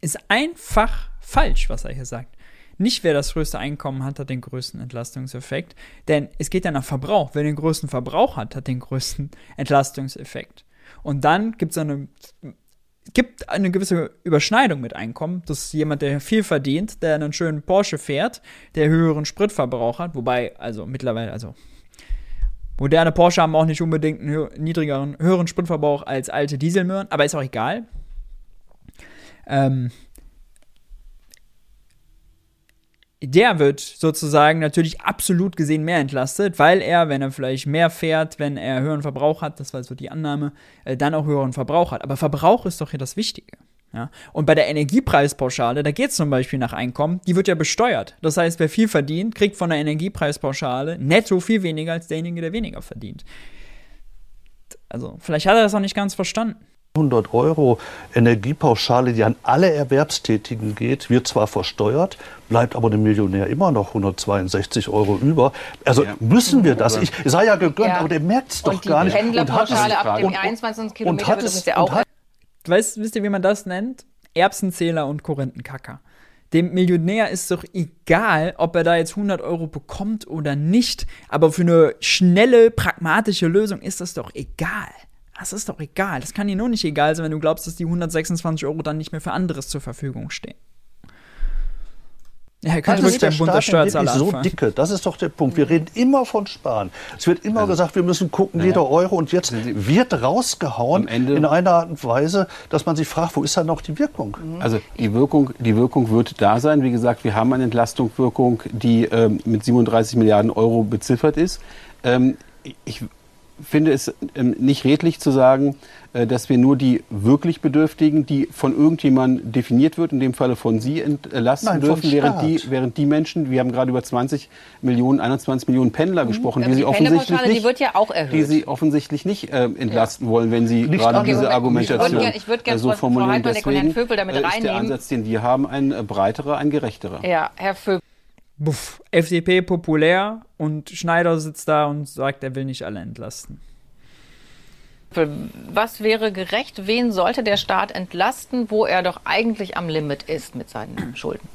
Ist einfach falsch, was er hier sagt. Nicht wer das größte Einkommen hat, hat den größten Entlastungseffekt. Denn es geht ja nach Verbrauch. Wer den größten Verbrauch hat, hat den größten Entlastungseffekt. Und dann gibt es eine, gibt eine gewisse Überschneidung mit Einkommen. Das ist jemand, der viel verdient, der einen schönen Porsche fährt, der höheren Spritverbrauch hat. Wobei, also mittlerweile, also moderne Porsche haben auch nicht unbedingt einen niedrigeren, höheren Spritverbrauch als alte Dieselmöhren, aber ist auch egal. Ähm, der wird sozusagen natürlich absolut gesehen mehr entlastet, weil er, wenn er vielleicht mehr fährt, wenn er höheren Verbrauch hat, das war so die Annahme, äh, dann auch höheren Verbrauch hat. Aber Verbrauch ist doch hier das Wichtige. Ja? Und bei der Energiepreispauschale, da geht es zum Beispiel nach Einkommen, die wird ja besteuert. Das heißt, wer viel verdient, kriegt von der Energiepreispauschale netto viel weniger als derjenige, der weniger verdient. Also, vielleicht hat er das auch nicht ganz verstanden. 100 Euro Energiepauschale, die an alle Erwerbstätigen geht, wird zwar versteuert, bleibt aber dem Millionär immer noch 162 Euro über. Also ja. müssen wir das? Ich sei ja gegönnt, ja. aber der merkt es doch gar nicht. Pendlerpauschale ab dem 21. Kilometer und hat es, ja auch. Hat, weißt, wisst ihr, wie man das nennt? Erbsenzähler und Korinthenkacker. Dem Millionär ist doch egal, ob er da jetzt 100 Euro bekommt oder nicht. Aber für eine schnelle, pragmatische Lösung ist das doch egal. Das ist doch egal. Das kann dir nur nicht egal sein, wenn du glaubst, dass die 126 Euro dann nicht mehr für anderes zur Verfügung stehen. Ja, er könnte wirklich der Bund der Steuerzahler so dicke. Das ist doch der Punkt. Wir reden immer von Sparen. Es wird immer also, gesagt, wir müssen gucken, jeder Euro. Und jetzt wird rausgehauen in einer Art und Weise, dass man sich fragt, wo ist da noch die Wirkung? Also die Wirkung, die Wirkung wird da sein. Wie gesagt, wir haben eine Entlastungswirkung, die ähm, mit 37 Milliarden Euro beziffert ist. Ähm, ich finde es ähm, nicht redlich zu sagen, äh, dass wir nur die wirklich Bedürftigen, die von irgendjemandem definiert wird, in dem Falle von Sie, entlasten Nein, dürfen, während die, während die Menschen, wir haben gerade über 20 Millionen, 21 Millionen Pendler mhm. gesprochen, die, die, Sie offensichtlich nicht, die, ja die Sie offensichtlich nicht äh, entlasten ja. wollen, wenn Sie nicht gerade okay, diese Argumentation ich würde gerne äh, so formulieren. Frau Deswegen und Herrn Vögel damit äh, ist der Ansatz, den wir haben, ein äh, breiterer, ein gerechterer. Ja, Herr Vögel. Buff, FDP populär und Schneider sitzt da und sagt, er will nicht alle entlasten. Was wäre gerecht? Wen sollte der Staat entlasten, wo er doch eigentlich am Limit ist mit seinen Schulden?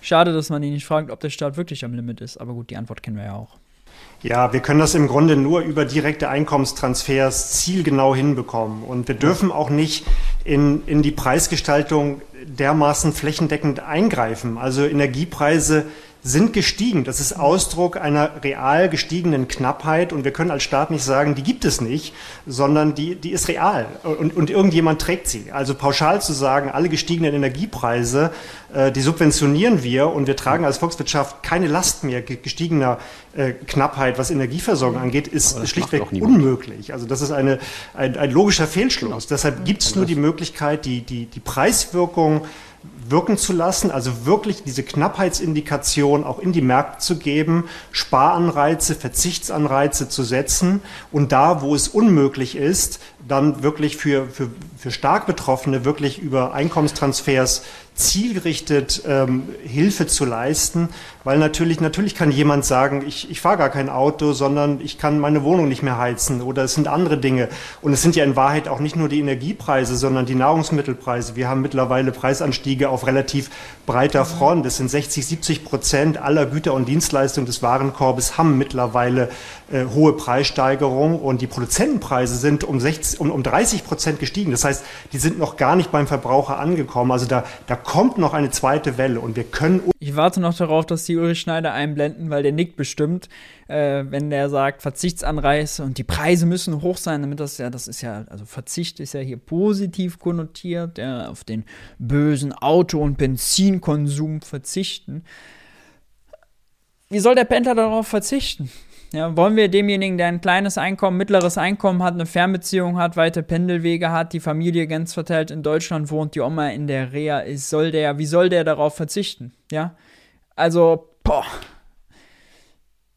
Schade, dass man ihn nicht fragt, ob der Staat wirklich am Limit ist. Aber gut, die Antwort kennen wir ja auch. Ja, wir können das im Grunde nur über direkte Einkommenstransfers zielgenau hinbekommen. Und wir dürfen auch nicht in, in die Preisgestaltung dermaßen flächendeckend eingreifen. Also Energiepreise sind gestiegen. Das ist Ausdruck einer real gestiegenen Knappheit und wir können als Staat nicht sagen, die gibt es nicht, sondern die, die ist real und, und irgendjemand trägt sie. Also pauschal zu sagen, alle gestiegenen Energiepreise, äh, die subventionieren wir und wir tragen als Volkswirtschaft keine Last mehr gestiegener äh, Knappheit, was Energieversorgung angeht, ist schlichtweg unmöglich. Also das ist eine, ein, ein logischer Fehlschluss. Genau. Deshalb gibt es nur die Möglichkeit, die, die, die Preiswirkung wirken zu lassen, also wirklich diese Knappheitsindikation auch in die Märkte zu geben, Sparanreize, Verzichtsanreize zu setzen und da, wo es unmöglich ist, dann wirklich für, für, für stark Betroffene wirklich über Einkommenstransfers zielgerichtet ähm, Hilfe zu leisten, weil natürlich, natürlich kann jemand sagen, ich, ich fahre gar kein Auto, sondern ich kann meine Wohnung nicht mehr heizen oder es sind andere Dinge. Und es sind ja in Wahrheit auch nicht nur die Energiepreise, sondern die Nahrungsmittelpreise. Wir haben mittlerweile Preisanstiege auf relativ breiter. Front. Das sind 60, 70 Prozent aller Güter und Dienstleistungen des Warenkorbes haben mittlerweile äh, hohe Preissteigerungen und die Produzentenpreise sind um, 60, um, um 30 Prozent gestiegen. Das heißt, die sind noch gar nicht beim Verbraucher angekommen. Also da, da kommt noch eine zweite Welle und wir können. Ich warte noch darauf, dass die Ulrich Schneider einblenden, weil der nickt bestimmt, äh, wenn der sagt Verzichtsanreize und die Preise müssen hoch sein, damit das ja, das ist ja, also Verzicht ist ja hier positiv konnotiert, ja, auf den bösen Auto- und Benzinkonsum verzichten. Wie soll der Pendler darauf verzichten? Ja, wollen wir demjenigen, der ein kleines Einkommen, mittleres Einkommen hat, eine Fernbeziehung hat, weite Pendelwege hat, die Familie ganz verteilt in Deutschland wohnt, die Oma in der Reha ist, soll der, wie soll der darauf verzichten? Ja, also, boah.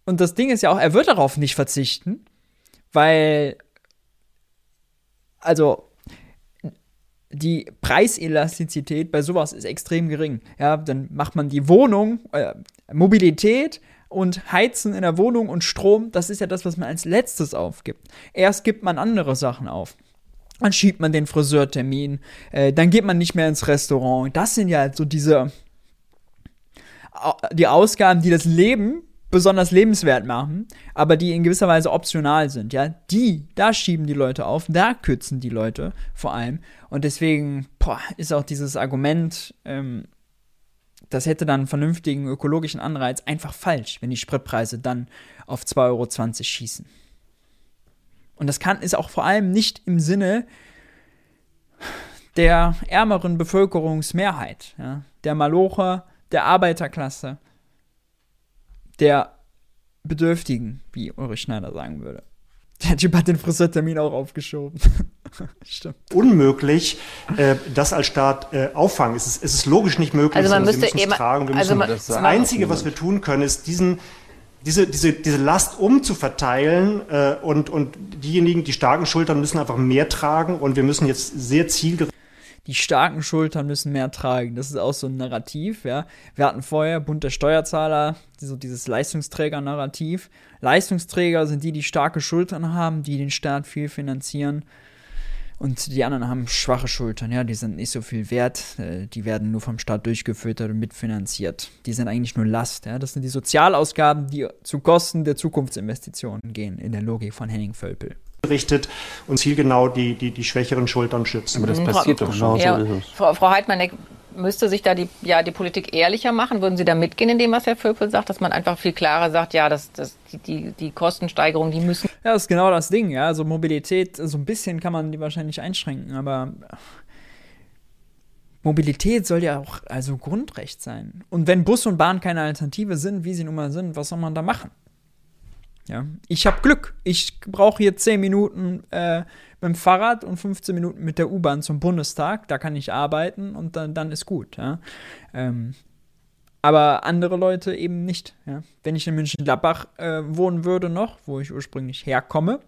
Und das Ding ist ja auch, er wird darauf nicht verzichten, weil, also, die Preiselastizität bei sowas ist extrem gering. Ja, dann macht man die Wohnung, äh, Mobilität und Heizen in der Wohnung und Strom, das ist ja das, was man als letztes aufgibt. Erst gibt man andere Sachen auf. Dann schiebt man den Friseurtermin, äh, dann geht man nicht mehr ins Restaurant. Das sind ja so diese die Ausgaben, die das Leben besonders lebenswert machen, aber die in gewisser Weise optional sind, ja, die, da schieben die Leute auf, da kürzen die Leute vor allem. Und deswegen boah, ist auch dieses Argument, ähm, das hätte dann einen vernünftigen ökologischen Anreiz einfach falsch, wenn die Spritpreise dann auf 2,20 Euro schießen. Und das kann, ist auch vor allem nicht im Sinne der ärmeren Bevölkerungsmehrheit, ja, der Malocher, der Arbeiterklasse, der Bedürftigen, wie Ulrich Schneider sagen würde. Der Typ hat den Friseurtermin auch aufgeschoben. Stimmt. Unmöglich, äh, das als Staat äh, auffangen. Es ist, es ist logisch nicht möglich. Also man müsste wir es tragen. Wir also man, das, das Einzige, was wir tun können, ist diesen diese, diese, diese Last umzuverteilen äh, und, und diejenigen, die starken Schultern müssen einfach mehr tragen und wir müssen jetzt sehr zielgerichtet die starken Schultern müssen mehr tragen. Das ist auch so ein Narrativ, ja. Wir hatten vorher Bund der Steuerzahler, so dieses Leistungsträger-Narrativ. Leistungsträger sind die, die starke Schultern haben, die den Staat viel finanzieren. Und die anderen haben schwache Schultern, ja, die sind nicht so viel wert, äh, die werden nur vom Staat durchgefüttert und mitfinanziert. Die sind eigentlich nur Last, ja. Das sind die Sozialausgaben, die zu Kosten der Zukunftsinvestitionen gehen, in der Logik von Henning Völpel. Richtet und zielgenau die, die, die schwächeren Schultern schützen. Aber das passiert doch schon. Ja, Frau, Frau Heidmann, müsste sich da die, ja, die Politik ehrlicher machen? Würden Sie da mitgehen in dem, was Herr Völpel sagt, dass man einfach viel klarer sagt, ja, das, das, die, die, die Kostensteigerung, die müssen. Ja, das ist genau das Ding, ja. Also Mobilität, so ein bisschen kann man die wahrscheinlich einschränken, aber Mobilität soll ja auch also Grundrecht sein. Und wenn Bus und Bahn keine Alternative sind, wie sie nun mal sind, was soll man da machen? Ja, ich habe Glück. Ich brauche hier 10 Minuten äh, mit dem Fahrrad und 15 Minuten mit der U-Bahn zum Bundestag. Da kann ich arbeiten und dann, dann ist gut. Ja? Ähm, aber andere Leute eben nicht. Ja? Wenn ich in München-Gladbach äh, wohnen würde noch, wo ich ursprünglich herkomme,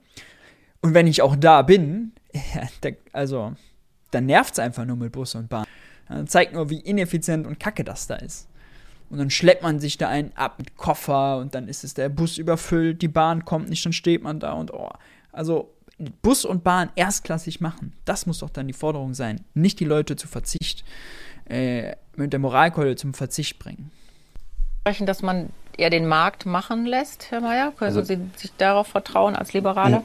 und wenn ich auch da bin, ja, der, also, dann nervt es einfach nur mit Bus und Bahn. Ja, zeigt nur, wie ineffizient und kacke das da ist. Und dann schleppt man sich da einen ab mit Koffer und dann ist es der Bus überfüllt, die Bahn kommt nicht, dann steht man da und oh. Also Bus und Bahn erstklassig machen, das muss doch dann die Forderung sein. Nicht die Leute zu Verzicht, äh, mit der Moralkeule zum Verzicht bringen. Dass man eher den Markt machen lässt, Herr Mayer? Können also, Sie sich darauf vertrauen als Liberaler?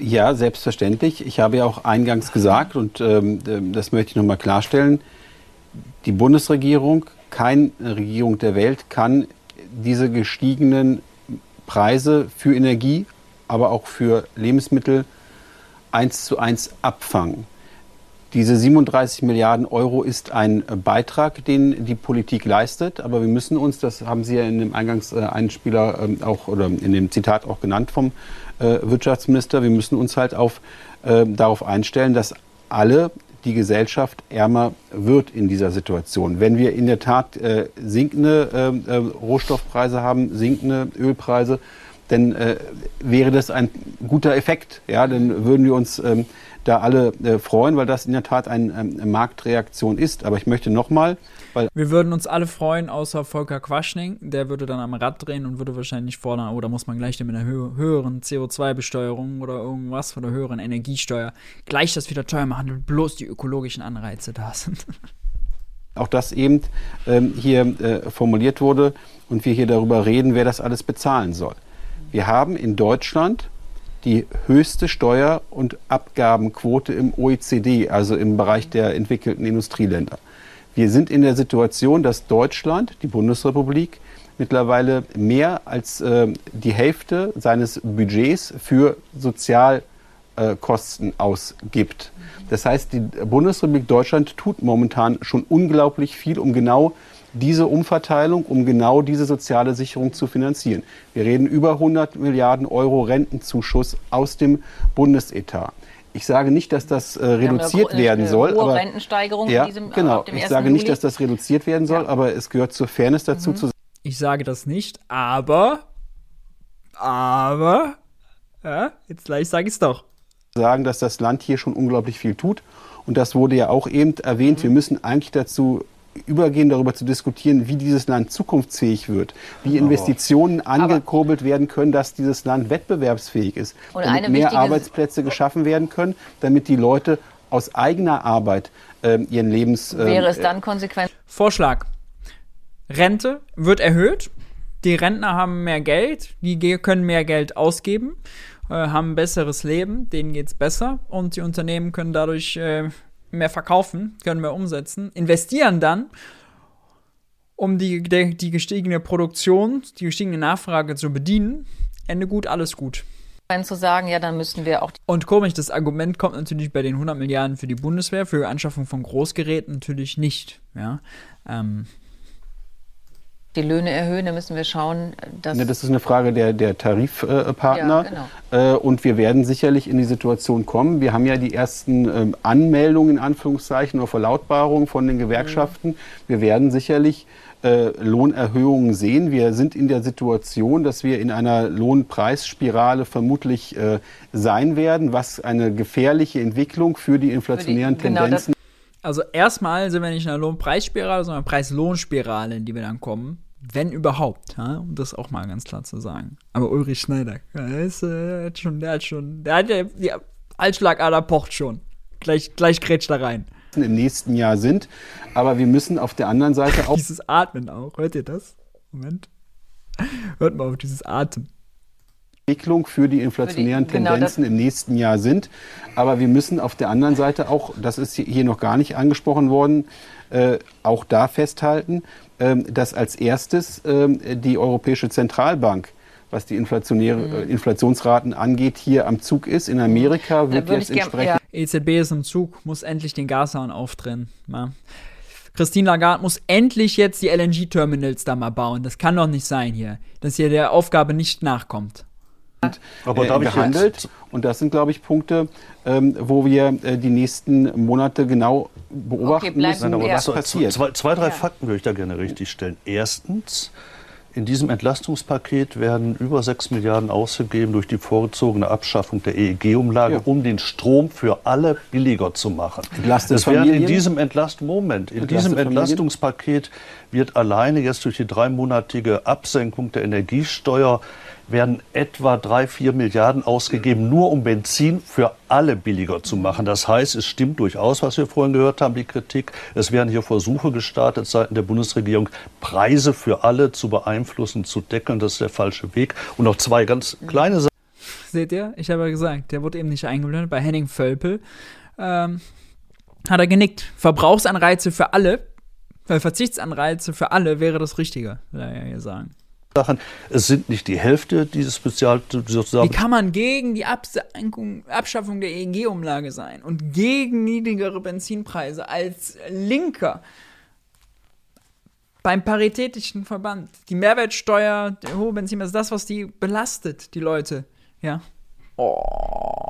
Ja, selbstverständlich. Ich habe ja auch eingangs gesagt, und ähm, das möchte ich nochmal klarstellen, die Bundesregierung keine Regierung der Welt kann diese gestiegenen Preise für Energie, aber auch für Lebensmittel eins zu eins abfangen. Diese 37 Milliarden Euro ist ein Beitrag, den die Politik leistet, aber wir müssen uns, das haben Sie ja in dem Eingangseinspieler ähm, auch oder in dem Zitat auch genannt vom äh, Wirtschaftsminister, wir müssen uns halt auf, äh, darauf einstellen, dass alle die Gesellschaft ärmer wird in dieser Situation. Wenn wir in der Tat äh, sinkende äh, äh, Rohstoffpreise haben, sinkende Ölpreise, dann äh, wäre das ein guter Effekt. Ja, dann würden wir uns ähm, da alle äh, freuen, weil das in der Tat eine ähm, Marktreaktion ist. Aber ich möchte nochmal weil wir würden uns alle freuen, außer Volker Quaschning. Der würde dann am Rad drehen und würde wahrscheinlich fordern, oh, da muss man gleich mit einer hö höheren CO2-Besteuerung oder irgendwas oder höheren Energiesteuer gleich das wieder teuer machen, damit bloß die ökologischen Anreize da sind. Auch das eben ähm, hier äh, formuliert wurde und wir hier darüber reden, wer das alles bezahlen soll. Wir haben in Deutschland die höchste Steuer- und Abgabenquote im OECD, also im Bereich der entwickelten Industrieländer. Wir sind in der Situation, dass Deutschland, die Bundesrepublik, mittlerweile mehr als äh, die Hälfte seines Budgets für Sozialkosten äh, ausgibt. Das heißt, die Bundesrepublik Deutschland tut momentan schon unglaublich viel, um genau diese Umverteilung, um genau diese soziale Sicherung zu finanzieren. Wir reden über 100 Milliarden Euro Rentenzuschuss aus dem Bundesetat. Ich sage nicht, dass das äh, reduziert eine, werden soll. Eine aber, Rentensteigerung ja, diesem, genau. ich sage nicht, dass das reduziert werden soll, ja. aber es gehört zur Fairness dazu mhm. zu sagen. Ich sage das nicht, aber, aber, ja, jetzt gleich sage ich es doch. Sagen, dass das Land hier schon unglaublich viel tut. Und das wurde ja auch eben erwähnt. Mhm. Wir müssen eigentlich dazu übergehen, darüber zu diskutieren, wie dieses Land zukunftsfähig wird, wie. Investitionen angekurbelt werden können, dass dieses Land wettbewerbsfähig ist, und damit mehr Arbeitsplätze geschaffen werden können, damit die Leute aus eigener Arbeit äh, ihren Lebens... Äh, Wäre es dann konsequent? Vorschlag. Rente wird erhöht. Die Rentner haben mehr Geld, die können mehr Geld ausgeben, äh, haben ein besseres Leben, denen geht es besser und die Unternehmen können dadurch äh, mehr verkaufen, können mehr umsetzen, investieren dann, um die, die, die gestiegene Produktion, die gestiegene Nachfrage zu bedienen. Ende gut, alles gut. Zu sagen, ja, dann müssten wir auch. Und komisch, das Argument kommt natürlich bei den 100 Milliarden für die Bundeswehr, für die Anschaffung von Großgeräten natürlich nicht. Ja. Ähm, die Löhne erhöhen, dann müssen wir schauen, dass. Ne, das ist eine Frage der, der Tarifpartner. Ja, genau. Äh, und wir werden sicherlich in die Situation kommen. Wir haben ja die ersten ähm, Anmeldungen, in Anführungszeichen, oder Verlautbarungen von den Gewerkschaften. Mhm. Wir werden sicherlich äh, Lohnerhöhungen sehen. Wir sind in der Situation, dass wir in einer Lohnpreisspirale vermutlich äh, sein werden, was eine gefährliche Entwicklung für die inflationären für die, Tendenzen. Genau also erstmal sind wir nicht in einer Lohnpreisspirale, sondern Preis-Lohn-Spirale, in die wir dann kommen. Wenn überhaupt, ja? um das auch mal ganz klar zu sagen. Aber Ulrich Schneider, der, ist, äh, der hat schon, der hat schon, der hat ja, Altschlagader pocht schon. Gleich, gleich grätscht da rein. Im nächsten Jahr sind. Aber wir müssen auf der anderen Seite auch. Dieses Atmen auch. Hört ihr das? Moment. Hört mal auf dieses Atmen. Entwicklung für die inflationären Für die- genau, Tendenzen im nächsten Jahr sind. Aber wir müssen auf der anderen Seite auch, das ist hier noch gar nicht angesprochen worden, äh, auch da festhalten, ähm, dass als erstes ähm, die Europäische Zentralbank was die inflationäre, Mhm. äh, Inflationsraten angeht, hier am Zug ist. In Amerika wird jetzt entsprechend EZB E ist im Zug, muss endlich den Gashahn aufdrehen. Mal. Christine Lagarde muss endlich jetzt die LNG-Terminals da mal bauen. Das kann doch nicht sein hier, dass hier der Aufgabe nicht nachkommt. Aber äh, darf ich gehandelt. Und das sind, glaube ich, Punkte, ähm, wo wir äh, die nächsten Monate genau beobachten Okay, müssen, Ja. was zwei, passiert. zwei, zwei, drei Ja. Fakten würde ich da gerne richtig stellen. Erstens, in diesem Entlastungspaket werden über 6 Milliarden ausgegeben durch die vorgezogene Abschaffung der EEG-Umlage, Ja. um den Strom für alle billiger zu machen. Entlastet Es werden in diesem Entlast Moment, in Entlastet diesem Familien. Entlastungspaket wird alleine jetzt durch die dreimonatige Absenkung der Energiesteuer werden etwa drei, vier Milliarden ausgegeben, nur um Benzin für alle billiger zu machen. Das heißt, es stimmt durchaus, was wir vorhin gehört haben, die Kritik. Es werden hier Versuche gestartet seitens der Bundesregierung, Preise für alle zu beeinflussen, zu deckeln. Das ist der falsche Weg. Und noch zwei ganz kleine Sachen. Seht ihr? Ich habe ja gesagt, der wurde eben nicht eingeblendet. Bei Henning Völpel ähm, hat er genickt. Verbrauchsanreize für alle, weil Verzichtsanreize für alle wäre das Richtige, will er ja hier sagen. Sachen. Es sind nicht die Hälfte dieses Spezial sozusagen Wie kann man gegen die Absenkung, Abschaffung der EEG-Umlage sein und gegen niedrigere Benzinpreise als Linker beim Paritätischen Verband? Die Mehrwertsteuer, der hohe Benzinpreis, das, was die belastet, die Leute. Ja. Oh.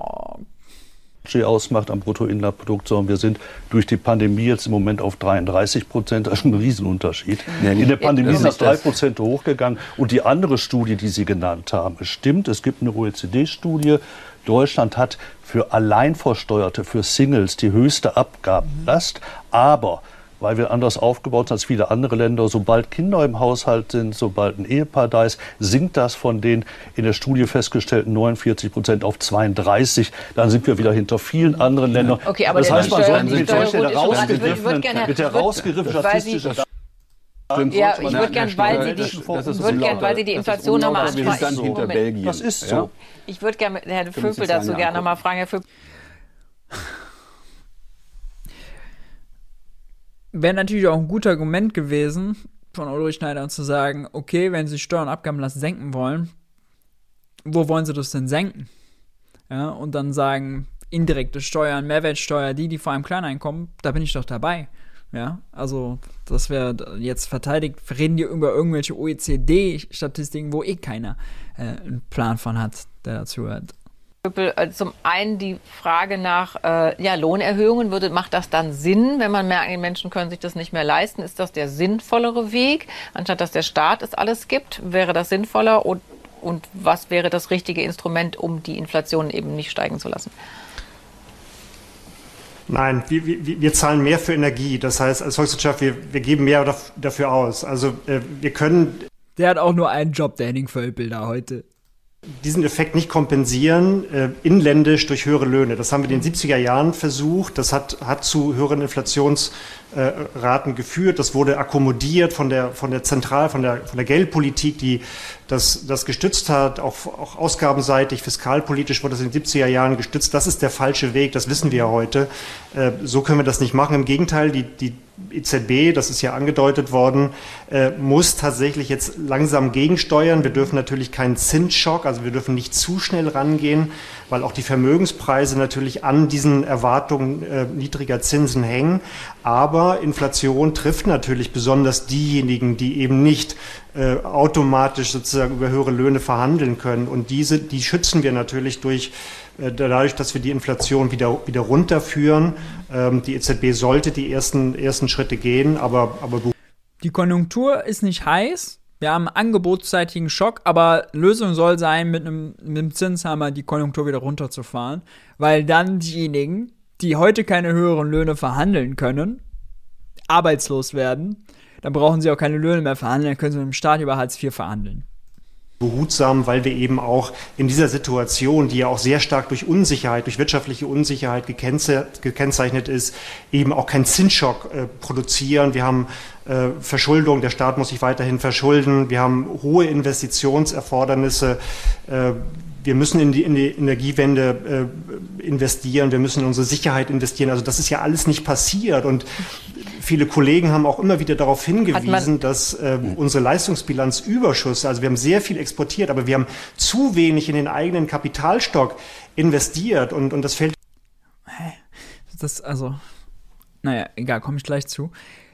Ausmacht am Bruttoinlandprodukt, sondern wir sind durch die Pandemie jetzt im Moment auf 33 Prozent. Das ist ein Riesenunterschied. In der Pandemie sind das ist drei. Prozent hochgegangen. Und die andere Studie, die Sie genannt haben, es stimmt, es gibt eine OECD-Studie. Deutschland hat für Alleinversteuerte, für Singles die höchste Abgabenlast. Aber weil wir anders aufgebaut sind als viele andere Länder. Sobald Kinder im Haushalt sind, sobald ein Ehepaar da ist, sinkt das von den in der Studie festgestellten 49 Prozent auf 32. Dann sind wir wieder hinter vielen anderen Ländern. Okay, aber das heißt, man sollte mit solchen rausgegriffenen, würd gerne- mit der würd- rausgegriffenen statistischen Stimmt. Ja, ich würde gern, weil das- Sie die, das- das unlauter. gern, weil Sie die Inflation nochmal ansprechen. Das ist so. Ich würde gerne mit Herrn Vöpel dazu gerne nochmal fragen. Herr Vöpel, Wäre natürlich auch ein guter Argument gewesen, von Ulrich Schneider zu sagen, okay, wenn sie Steuern und Abgabenlast senken wollen, wo wollen sie das denn senken? Ja, und dann sagen, indirekte Steuern, Mehrwertsteuer, die, die vor allem Kleineinkommen, da bin ich doch dabei. Ja, also das wäre jetzt verteidigt, reden die über irgendwelche OECD-Statistiken, wo eh keiner äh, einen Plan von hat, der dazu hört. Äh, zum einen die Frage nach äh, ja, Lohnerhöhungen. Würde, macht das dann Sinn, wenn man merkt, die Menschen können sich das nicht mehr leisten? Ist das der sinnvollere Weg, anstatt dass der Staat es alles gibt? Wäre das sinnvoller? Und, und was wäre das richtige Instrument, um die Inflation eben nicht steigen zu lassen? Nein, wir, wir, wir zahlen mehr für Energie. Das heißt, als Volkswirtschaft, wir, wir geben mehr daf- dafür aus. Also äh, wir können Der hat auch nur einen Job, der Henning Völpel da heute. Diesen Effekt nicht kompensieren, äh, inländisch durch höhere Löhne. Das haben wir in den 70er Jahren versucht. Das hat, hat zu höheren Inflationsraten geführt. Das wurde akkommodiert von der, von der Zentral, von der, von der Geldpolitik, die das, das gestützt hat, auch, auch ausgabenseitig, fiskalpolitisch wurde das in den 70er Jahren gestützt. Das ist der falsche Weg, das wissen wir heute. Äh, so können wir das nicht machen. Im Gegenteil, die, die EZB, das ist ja angedeutet worden, äh, muss tatsächlich jetzt langsam gegensteuern. Wir dürfen natürlich keinen Zinsschock, also wir dürfen nicht zu schnell rangehen, weil auch die Vermögenspreise natürlich an diesen Erwartungen äh, niedriger Zinsen hängen. Aber Inflation trifft natürlich besonders diejenigen, die eben nicht äh, automatisch sozusagen über höhere Löhne verhandeln können. Und diese, die schützen wir natürlich durch dadurch, dass wir die Inflation wieder, wieder runterführen. Ähm, die EZB sollte die ersten, ersten Schritte gehen, aber, aber Die Konjunktur ist nicht heiß. Wir haben einen angebotsseitigen Schock, aber Lösung soll sein, mit einem, mit einem Zinshammer die Konjunktur wieder runterzufahren, weil dann diejenigen, die heute keine höheren Löhne verhandeln können, arbeitslos werden. Dann brauchen sie auch keine Löhne mehr verhandeln, dann können sie mit dem Staat über Hartz IV verhandeln. Behutsam, weil wir eben auch in dieser Situation, die ja auch sehr stark durch Unsicherheit, durch wirtschaftliche Unsicherheit gekennzeichnet ist, eben auch keinen Zinsschock äh, produzieren. Wir haben äh, Verschuldung, der Staat muss sich weiterhin verschulden. Wir haben hohe Investitionserfordernisse. Äh, wir müssen in die, in die Energiewende äh, investieren, wir müssen in unsere Sicherheit investieren. Also das ist ja alles nicht passiert. Und viele Kollegen haben auch immer wieder darauf hingewiesen, dass äh, unsere Leistungsbilanz Überschuss, also wir haben sehr viel exportiert, aber wir haben zu wenig in den eigenen Kapitalstock investiert und, und das fällt. Das, also, naja, egal, komme ich gleich zu.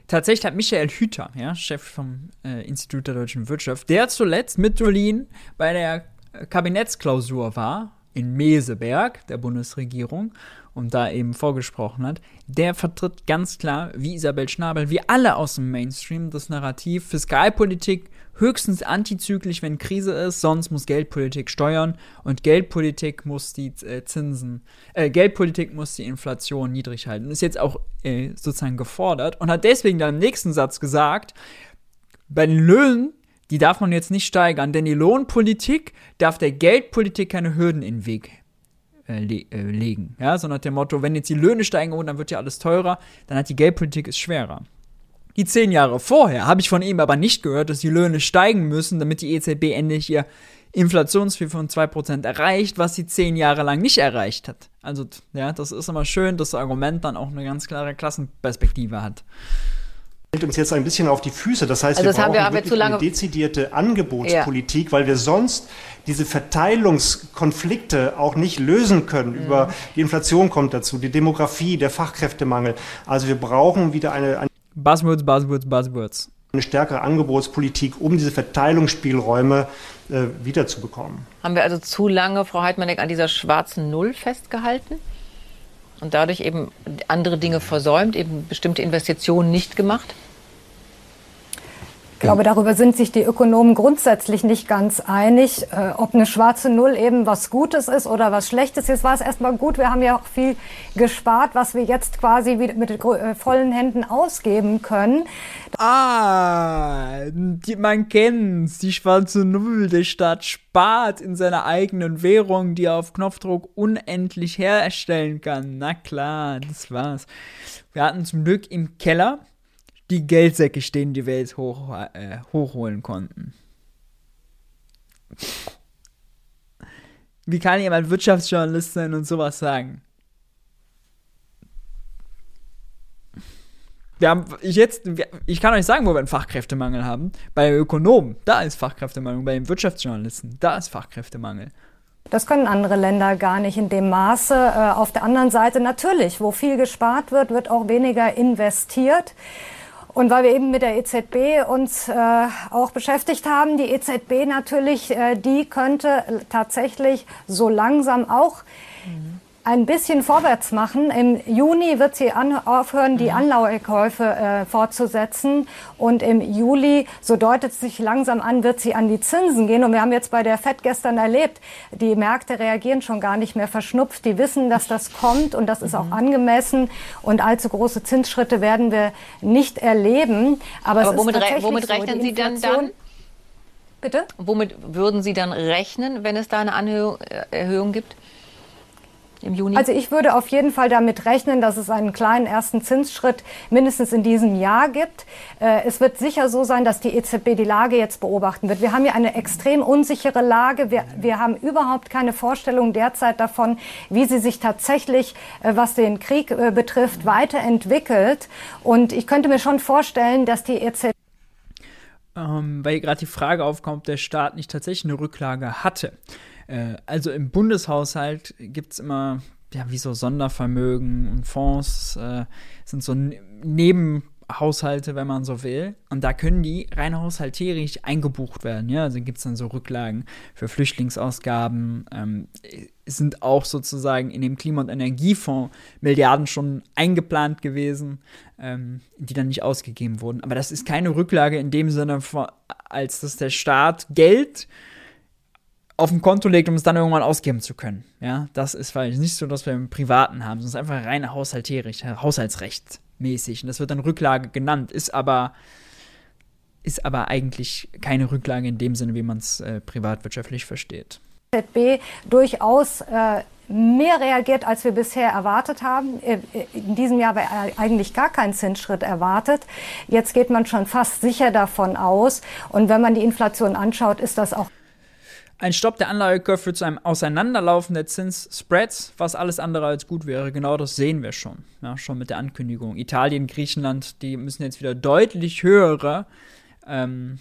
Tatsächlich hat Michael Hüter, ja, Chef vom äh, Institut der deutschen Wirtschaft, der zuletzt mit Dolin bei der Kabinettsklausur war, in Meseberg, der Bundesregierung, und da eben vorgesprochen hat, der vertritt ganz klar, wie Isabel Schnabel, wie alle aus dem Mainstream, das Narrativ Fiskalpolitik höchstens antizyklisch, wenn Krise ist, sonst muss Geldpolitik steuern und Geldpolitik muss die äh, Zinsen, äh, Geldpolitik muss die Inflation niedrig halten. Ist jetzt auch äh, sozusagen gefordert und hat deswegen dann im nächsten Satz gesagt, bei den Löhnen, die darf man jetzt nicht steigern, denn die Lohnpolitik darf der Geldpolitik keine Hürden in den Weg le äh, legen. Ja, so nach dem Motto, wenn jetzt die Löhne steigen und dann wird ja alles teurer, dann hat die Geldpolitik es schwerer. Die zehn Jahre vorher habe ich von ihm aber nicht gehört, dass die Löhne steigen müssen, damit die EZB endlich ihr Inflationsziel von 2% erreicht, was sie zehn Jahre lang nicht erreicht hat. Also, ja, das ist immer schön, dass das Argument dann auch eine ganz klare Klassenperspektive hat fällt uns jetzt ein bisschen auf die Füße. Das heißt, also wir das brauchen wir, wirklich wir eine dezidierte Angebotspolitik, ja. weil wir sonst diese Verteilungskonflikte auch nicht lösen können. Mhm. Über die Inflation kommt dazu, die Demografie, der Fachkräftemangel. Also wir brauchen wieder eine, eine Buzzwords, Buzzwords, Buzzwords. Eine stärkere Angebotspolitik, um diese Verteilungsspielräume äh, wiederzubekommen. Haben wir also zu lange, Frau Heidmannek, an dieser schwarzen Null festgehalten? Und dadurch eben andere Dinge versäumt, eben bestimmte Investitionen nicht gemacht? Ich glaube, darüber sind sich die Ökonomen grundsätzlich nicht ganz einig, äh, ob eine schwarze Null eben was Gutes ist oder was Schlechtes. Jetzt war es erstmal gut. Wir haben ja auch viel gespart, was wir jetzt quasi mit äh, vollen Händen ausgeben können. Ah, die, man kennt's. Die schwarze Null. Der Staat spart in seiner eigenen Währung, die er auf Knopfdruck unendlich herstellen kann. Na klar, das war's. Wir hatten zum Glück im Keller die Geldsäcke stehen, die wir jetzt hoch, äh, hochholen konnten. Wie kann jemand Wirtschaftsjournalist sein und sowas sagen? Wir haben, ich, jetzt, ich kann euch sagen, wo wir einen Fachkräftemangel haben. Bei Ökonomen, da ist Fachkräftemangel. Bei den Wirtschaftsjournalisten, da ist Fachkräftemangel. Das können andere Länder gar nicht in dem Maße. Äh, auf der anderen Seite natürlich, wo viel gespart wird, wird auch weniger investiert. Und weil wir eben mit der EZB uns äh, auch beschäftigt haben, die EZB natürlich, äh, die könnte tatsächlich so langsam auch ein bisschen vorwärts machen. Im Juni wird sie an, aufhören, die mhm. Anleihekäufe äh, fortzusetzen. Und im Juli, so deutet es sich langsam an, wird sie an die Zinsen gehen. Und wir haben jetzt bei der FED gestern erlebt, die Märkte reagieren schon gar nicht mehr verschnupft. Die wissen, dass das kommt und das ist auch mhm. angemessen. Und allzu große Zinsschritte werden wir nicht erleben. Aber, Aber womit, re womit rechnen so, Sie dann dann? Bitte? Womit würden Sie dann rechnen, wenn es da eine Anhöhung, Erhöhung gibt? Im Juni? Also ich würde auf jeden Fall damit rechnen, dass es einen kleinen ersten Zinsschritt mindestens in diesem Jahr gibt. Äh, es wird sicher so sein, dass die EZB die Lage jetzt beobachten wird. Wir haben ja eine extrem unsichere Lage. Wir, wir haben überhaupt keine Vorstellung derzeit davon, wie sie sich tatsächlich, äh, was den Krieg äh, betrifft, weiterentwickelt. Und ich könnte mir schon vorstellen, dass die EZB ähm, weil gerade die Frage aufkommt, ob der Staat nicht tatsächlich eine Rücklage hatte. Äh, also im Bundeshaushalt gibt es immer, ja, wie so Sondervermögen und Fonds, äh, sind so Nebenhaushalte, wenn man so will. Und da können die rein haushalterisch eingebucht werden. Ja, also gibt es dann so Rücklagen für Flüchtlingsausgaben. Ähm, sind auch sozusagen in dem Klima- und Energiefonds Milliarden schon eingeplant gewesen, ähm, die dann nicht ausgegeben wurden. Aber das ist keine Rücklage in dem Sinne, als dass der Staat Geld auf dem Konto legt, um es dann irgendwann ausgeben zu können. Ja, das ist weil nicht so, dass wir im Privaten haben, sondern einfach rein haushalterisch, haushaltsrechtsmäßig. Und das wird dann Rücklage genannt, ist aber ist aber eigentlich keine Rücklage in dem Sinne, wie man es äh, privatwirtschaftlich versteht. ZB durchaus äh, mehr reagiert, als wir bisher erwartet haben. Äh, in diesem Jahr war eigentlich gar kein Zinsschritt erwartet. Jetzt geht man schon fast sicher davon aus. Und wenn man die Inflation anschaut, ist das auch ein Stopp der Anlagekurve führt zu einem Auseinanderlaufen der Zinsspreads, was alles andere als gut wäre. Genau das sehen wir schon. Ja, schon mit der Ankündigung. Italien, Griechenland, die müssen jetzt wieder deutlich höhere ähm,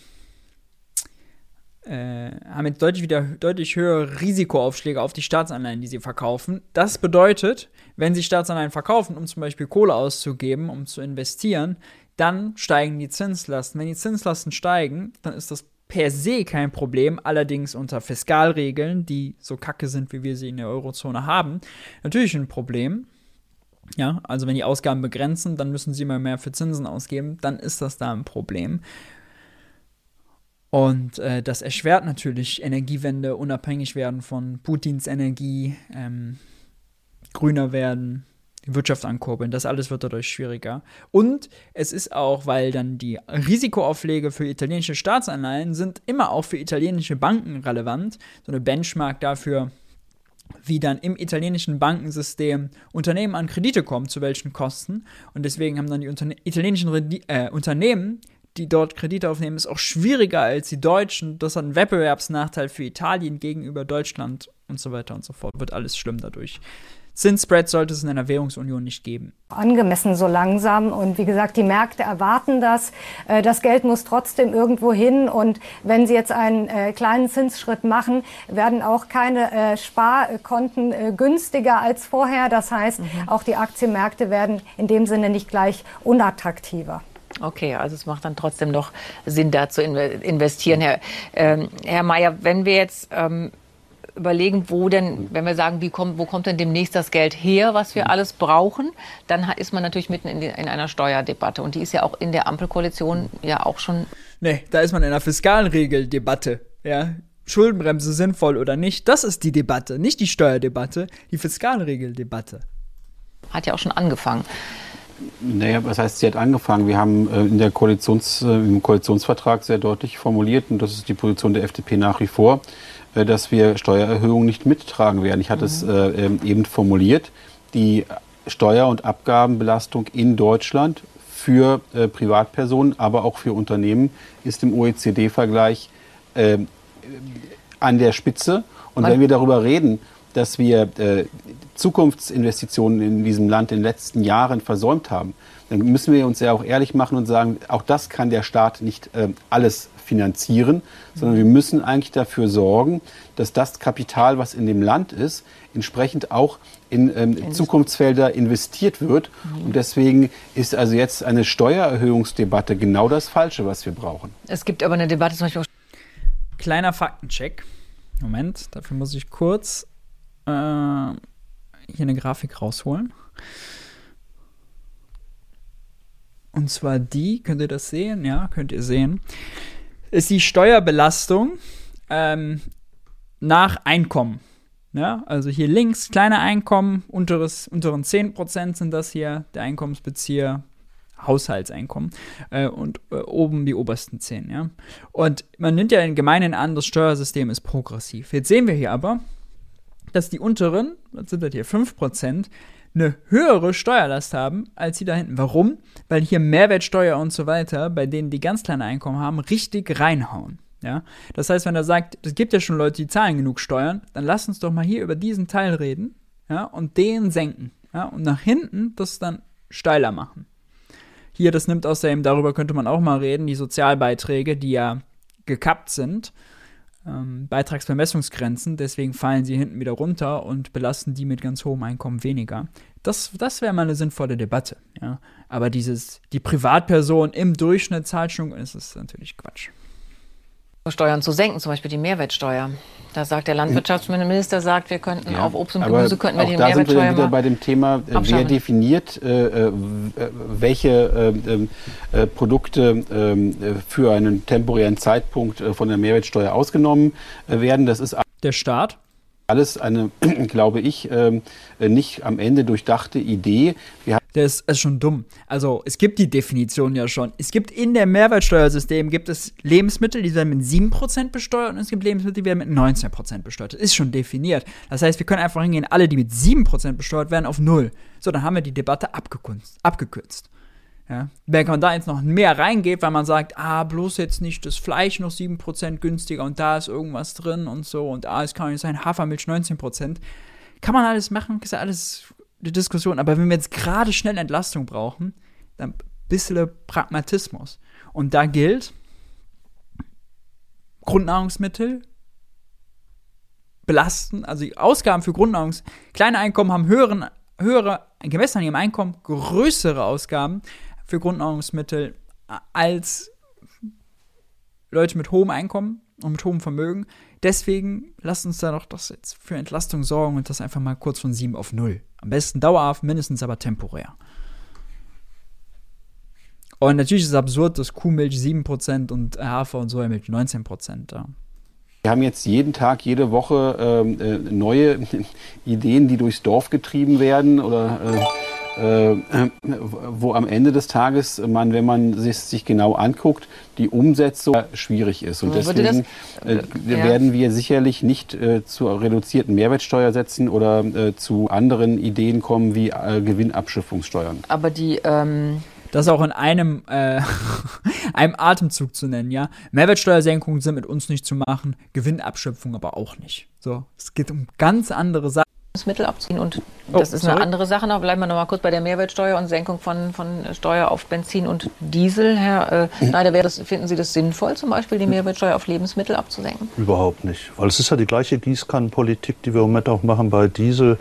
äh, haben jetzt deutlich wieder deutlich höhere Risikoaufschläge auf die Staatsanleihen, die sie verkaufen. Das bedeutet, wenn sie Staatsanleihen verkaufen, um zum Beispiel Kohle auszugeben, um zu investieren, dann steigen die Zinslasten. Wenn die Zinslasten steigen, dann ist das per se kein Problem, allerdings unter Fiskalregeln, die so kacke sind, wie wir sie in der Eurozone haben, natürlich ein Problem. Ja, also wenn die Ausgaben begrenzen, dann müssen sie immer mehr für Zinsen ausgeben, dann ist das da ein Problem. Und äh, das erschwert natürlich Energiewende, unabhängig werden von Putins Energie, ähm, grüner werden, die Wirtschaft ankurbeln. Das alles wird dadurch schwieriger. Und es ist auch, weil dann die Risikoaufschläge für italienische Staatsanleihen sind immer auch für italienische Banken relevant. So eine Benchmark dafür, wie dann im italienischen Bankensystem Unternehmen an Kredite kommen, zu welchen Kosten. Und deswegen haben dann die Unterne italienischen Redi äh, Unternehmen die dort Kredite aufnehmen, ist auch schwieriger als die Deutschen. Das hat einen Wettbewerbsnachteil für Italien gegenüber Deutschland und so weiter und so fort. Wird alles schlimm dadurch. Zinsspread sollte es in einer Währungsunion nicht geben. Angemessen so langsam. Und wie gesagt, die Märkte erwarten das. Äh, das Geld muss trotzdem irgendwo hin. Und wenn Sie jetzt einen äh, kleinen Zinsschritt machen, werden auch keine äh, Sparkonten günstiger als vorher. Das heißt, mhm. auch die Aktienmärkte werden in dem Sinne nicht gleich unattraktiver. Okay, also es macht dann trotzdem noch Sinn, da zu investieren. Herr, ähm, Herr Mayer, wenn wir jetzt ähm, überlegen, wo denn, wenn wir sagen, wie kommt, wo kommt denn demnächst das Geld her, was wir alles brauchen, dann ist man natürlich mitten in, die, in einer Steuerdebatte. Und die ist ja auch in der Ampelkoalition ja auch schon. Nee, da ist man in einer Fiskalregeldebatte. Ja, Schuldenbremse sinnvoll oder nicht, das ist die Debatte, nicht die Steuerdebatte, die Fiskalregeldebatte. Hat ja auch schon angefangen. Naja, was heißt, sie hat angefangen? Wir haben äh, in der Koalitions, äh, im Koalitionsvertrag sehr deutlich formuliert, und das ist die Position der FDP nach wie vor, dass wir Steuererhöhungen nicht mittragen werden. Ich hatte mhm. es ähm, eben formuliert. Die Steuer- und Abgabenbelastung in Deutschland für Privatpersonen, aber auch für Unternehmen ist im OECD-Vergleich ähm, an der Spitze. Und wenn wir darüber reden, dass wir Zukunftsinvestitionen in diesem Land in den letzten Jahren versäumt haben, dann müssen wir uns ja auch ehrlich machen und sagen, auch das kann der Staat nicht äh, alles finanzieren, sondern wir müssen eigentlich dafür sorgen, dass das Kapital, was in dem Land ist, entsprechend auch in ähm, Zukunftsfelder investiert wird. Mhm. Und deswegen ist also jetzt eine Steuererhöhungsdebatte genau das Falsche, was wir brauchen. Es gibt aber eine Debatte zum Beispiel. Kleiner Faktencheck. Moment, dafür muss ich kurz äh, hier eine Grafik rausholen. Und zwar die, könnt ihr das sehen? Ja, könnt ihr sehen. Ist die Steuerbelastung ähm, nach Einkommen. Ja, also hier links kleine Einkommen, unteres, unteren 10% sind das hier, der Einkommensbezieher, Haushaltseinkommen äh, und äh, oben die obersten 10, ja. Und man nimmt ja in Gemeinen an, das Steuersystem ist progressiv. Jetzt sehen wir hier aber, dass die unteren, was sind das hier, 5%, eine höhere Steuerlast haben als die da hinten. Warum? Weil hier Mehrwertsteuer und so weiter, bei denen die ganz kleine Einkommen haben, richtig reinhauen. Ja? Das heißt, wenn er sagt, es gibt ja schon Leute, die zahlen genug Steuern, dann lass uns doch mal hier über diesen Teil reden ja, und den senken. Ja? Und nach hinten das dann steiler machen. Hier, das nimmt außerdem, darüber könnte man auch mal reden, die Sozialbeiträge, die ja gekappt sind ähm, Beitragsbemessungsgrenzen, deswegen fallen sie hinten wieder runter und belasten die mit ganz hohem Einkommen weniger. Das, das wäre mal eine sinnvolle Debatte. Ja? Aber dieses, die Privatperson im Durchschnitt zahlt schon, ist es natürlich Quatsch. Steuern zu senken, zum Beispiel die Mehrwertsteuer. Da sagt der Landwirtschaftsminister, sagt, wir könnten ja, auf Obst und Gemüse könnten wir die da Mehrwertsteuer sind wir wieder bei dem Thema, äh, abschaffen. wer definiert, äh, äh welche äh, äh, Produkte ähm, äh, für einen temporären Zeitpunkt von der Mehrwertsteuer ausgenommen werden. Das ist der Staat. Alles eine, glaube ich, ähm, nicht am Ende durchdachte Idee. Das ist schon dumm. Also, es gibt die Definition ja schon. Es gibt in dem Mehrwertsteuersystem gibt es Lebensmittel, die werden mit 7% besteuert und es gibt Lebensmittel, die werden mit 19% besteuert. Das ist schon definiert. Das heißt, wir können einfach hingehen, alle, die mit 7% besteuert werden, auf 0. So, dann haben wir die Debatte abgekürzt. abgekürzt. Ja. Wenn man da jetzt noch mehr reingeht, weil man sagt, ah, bloß jetzt nicht das Fleisch noch 7% günstiger und da ist irgendwas drin und so und ah, es kann nicht sein, Hafermilch 19%, kann man alles machen, ist ja alles die Diskussion. Aber wenn wir jetzt gerade schnell Entlastung brauchen, dann ein bisschen Pragmatismus. Und da gilt, Grundnahrungsmittel belasten, also die Ausgaben für Grundnahrungs, kleine Einkommen haben höheren, höhere, gemessen an ihrem Einkommen, größere Ausgaben für Grundnahrungsmittel als Leute mit hohem Einkommen und mit hohem Vermögen. Deswegen lasst uns da doch das jetzt für Entlastung sorgen und das einfach mal kurz von 7 auf 0. Am besten dauerhaft, mindestens aber temporär. Und natürlich ist es absurd, dass Kuhmilch 7% und Hafer und Sojamilch 19%. Ja. Wir haben jetzt jeden Tag, jede Woche ähm, äh, neue Ideen, die durchs Dorf getrieben werden oder äh, äh, wo am Ende des Tages man, wenn man sich, sich genau anguckt, die Umsetzung schwierig ist. Und deswegen das, äh, ja. werden wir sicherlich nicht äh, zur reduzierten Mehrwertsteuer setzen oder äh, zu anderen Ideen kommen wie äh, Gewinnabschiffungssteuern. Aber die ähm das auch in einem, äh, einem Atemzug zu nennen, ja. Mehrwertsteuersenkungen sind mit uns nicht zu machen, Gewinnabschöpfung aber auch nicht. So, es geht um ganz andere Sachen. Lebensmittel abziehen und oh, das ist sorry. eine andere Sache noch. Bleiben wir noch mal kurz bei der Mehrwertsteuer und Senkung von, von Steuer auf Benzin und Diesel. Herr äh, Schneider, wäre das, finden Sie das sinnvoll, zum Beispiel die Mehrwertsteuer auf Lebensmittel abzusenken? Überhaupt nicht, weil es ist ja die gleiche Gießkannenpolitik, die wir im Moment auch machen bei Diesel.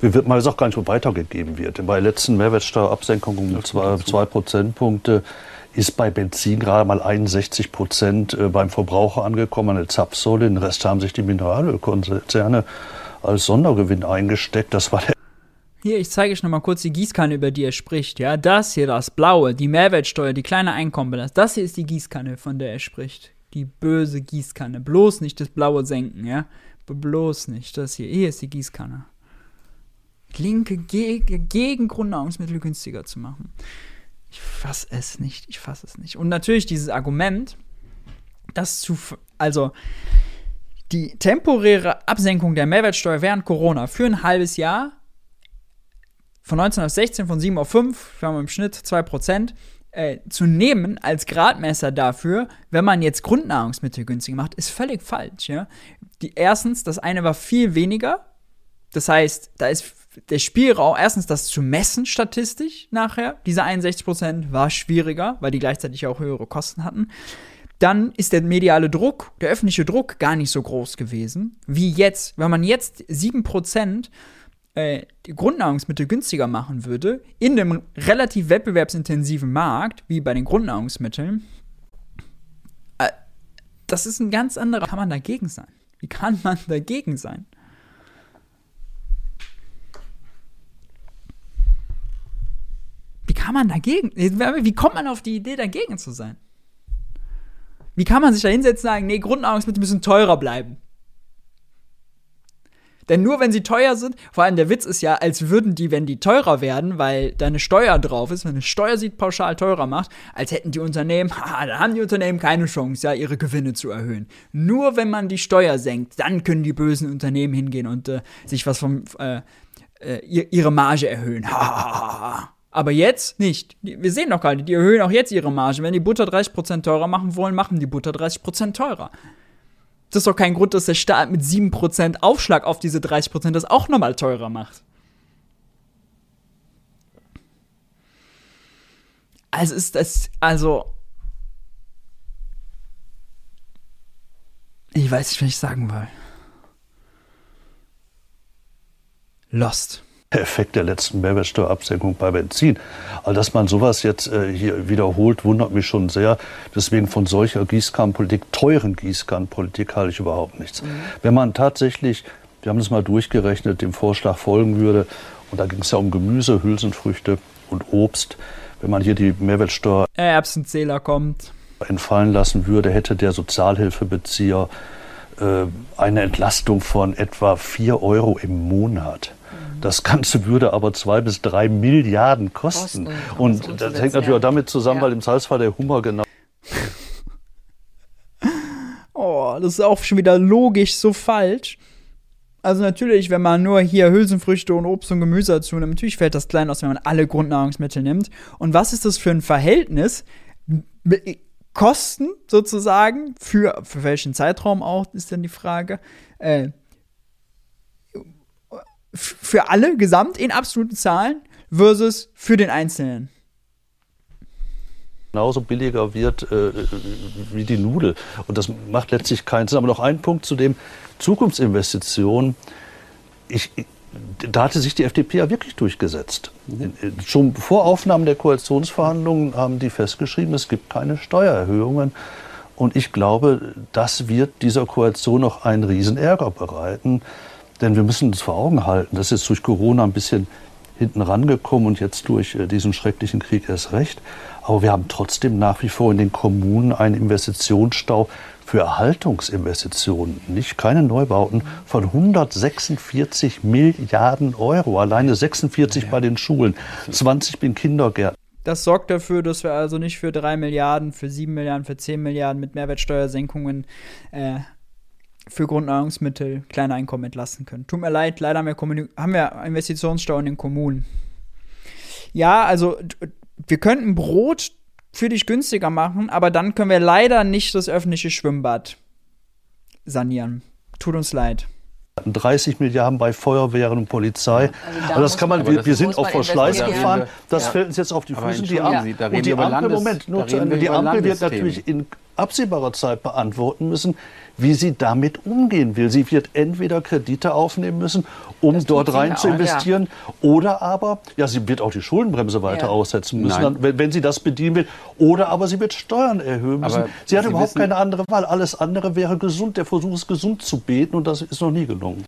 Wie wird mal auch gar nicht so weitergegeben wird. Bei der letzten Mehrwertsteuerabsenkung um zwei, zwei Prozentpunkte ist bei Benzin gerade mal 61 Prozent äh, beim Verbraucher angekommen, eine Zapfsäule. Den Rest haben sich die Mineralölkonzerne als Sondergewinn eingesteckt. Das war der hier, ich zeige euch nochmal kurz die Gießkanne, über die er spricht. Ja, das hier, das blaue, die Mehrwertsteuer, die kleine Einkommenbelastung. Das hier ist die Gießkanne, von der er spricht. Die böse Gießkanne. Bloß nicht das blaue senken, ja? Bloß nicht. Das hier. Hier ist die Gießkanne. Linke ge gegen Grundnahrungsmittel günstiger zu machen. Ich fasse es nicht. Ich fasse es nicht. Und natürlich dieses Argument, das zu. Also, die temporäre Absenkung der Mehrwertsteuer während Corona für ein halbes Jahr von 19 auf 16, von 7 auf 5, wir haben im Schnitt 2%, äh, zu nehmen als Gradmesser dafür, wenn man jetzt Grundnahrungsmittel günstig macht, ist völlig falsch. Ja? Die, erstens, das eine war viel weniger. Das heißt, da ist der Spielraum, erstens das zu messen statistisch nachher, diese 61% war schwieriger, weil die gleichzeitig auch höhere Kosten hatten dann ist der mediale Druck, der öffentliche Druck gar nicht so groß gewesen wie jetzt. Wenn man jetzt 7% äh, Grundnahrungsmittel günstiger machen würde, in einem relativ wettbewerbsintensiven Markt, wie bei den Grundnahrungsmitteln, äh, das ist ein ganz anderer. Wie kann man dagegen sein? Wie kann man dagegen sein? Wie kann man dagegen? Wie kommt man auf die Idee, dagegen zu sein? Wie kann man sich da hinsetzen und sagen, nee, Grundnahrungsmittel müssen teurer bleiben? Denn nur wenn sie teuer sind, vor allem der Witz ist ja, als würden die, wenn die teurer werden, weil da eine Steuer drauf ist, wenn eine Steuer sie pauschal teurer macht, als hätten die Unternehmen, haha, da haben die Unternehmen keine Chance, ja, ihre Gewinne zu erhöhen. Nur wenn man die Steuer senkt, dann können die bösen Unternehmen hingehen und äh, sich was vom, äh, äh, ihre Marge erhöhen. Hahaha. Aber jetzt nicht. Wir sehen doch gerade, die erhöhen auch jetzt ihre Marge. Wenn die Butter 30% teurer machen wollen, machen die Butter 30% teurer. Das ist doch kein Grund, dass der Staat mit 7% Aufschlag auf diese 30% das auch nochmal teurer macht. Also ist das, also. Ich weiß nicht, was ich sagen will. Lost. Effekt der letzten Mehrwertsteuerabsenkung bei Benzin. Also dass man sowas jetzt äh, hier wiederholt, wundert mich schon sehr. Deswegen von solcher Gießkannenpolitik, teuren Gießkannenpolitik halte ich überhaupt nichts. Mhm. Wenn man tatsächlich, wir haben das mal durchgerechnet, dem Vorschlag folgen würde, und da ging es ja um Gemüse, Hülsenfrüchte und Obst, wenn man hier die Mehrwertsteuer Erbsenzähler kommt entfallen lassen würde, hätte der Sozialhilfebezieher äh, eine Entlastung von etwa 4 Euro im Monat. Das Ganze würde aber zwei bis drei Milliarden kosten. Kosten, und das das hängt natürlich auch damit zusammen, Ja. weil im Salzfall der Hummer genau Oh, das ist auch schon wieder logisch so falsch. Also natürlich, wenn man nur hier Hülsenfrüchte und Obst und Gemüse dazu nimmt, natürlich fällt das klein aus, wenn man alle Grundnahrungsmittel nimmt. Und was ist das für ein Verhältnis? M- Kosten sozusagen, für, für welchen Zeitraum auch, ist dann die Frage. Äh, für alle gesamt in absoluten Zahlen versus für den Einzelnen. genauso billiger wird äh, wie die Nudel. Und das macht letztlich keinen Sinn. Aber noch ein Punkt zu dem Zukunftsinvestitionen. Ich, da hatte sich die FDP ja wirklich durchgesetzt. Schon vor Aufnahmen der Koalitionsverhandlungen haben die festgeschrieben, es gibt keine Steuererhöhungen. Und ich glaube, das wird dieser Koalition noch einen Riesenärger bereiten. Denn wir müssen uns vor Augen halten, das ist durch Corona ein bisschen hinten rangekommen und jetzt durch äh, diesen schrecklichen Krieg erst recht. Aber wir haben trotzdem nach wie vor in den Kommunen einen Investitionsstau für Erhaltungsinvestitionen, nicht keine Neubauten, von 146 Milliarden Euro. Alleine 46 bei den Schulen, 20 in Kindergärten. Das sorgt dafür, dass wir also nicht für 3 Milliarden, für 7 Milliarden, für 10 Milliarden mit Mehrwertsteuersenkungen äh, für Grundnahrungsmittel kleine Einkommen entlasten können. Tut mir leid, leider haben wir, Kommuni haben wir Investitionsstau in den Kommunen. Ja, also wir könnten Brot für dich günstiger machen, aber dann können wir leider nicht das öffentliche Schwimmbad sanieren. Tut uns leid. 30 Milliarden bei Feuerwehren und Polizei. also da aber das kann man- wir, das wir sind man auch vor Schleiß investieren. gefahren. Das ja. fällt uns jetzt auf die Füße. Die, entschuldigen Am Sie, da und reden die Ampel, Moment, nur zu Ende. Die Ampel wird natürlich in absehbarer Zeit beantworten müssen, wie sie damit umgehen will. Sie wird entweder Kredite aufnehmen müssen, um Das dort rein ja zu auch, investieren, oder aber, ja, sie wird auch die Schuldenbremse weiter Ja. aussetzen müssen, dann, wenn, wenn sie das bedienen will, oder aber sie wird Steuern erhöhen müssen. Aber sie hat Sie überhaupt wissen- keine andere Wahl. Alles andere wäre gesund. Der Versuch ist gesund zu beten und das ist noch nie gelungen.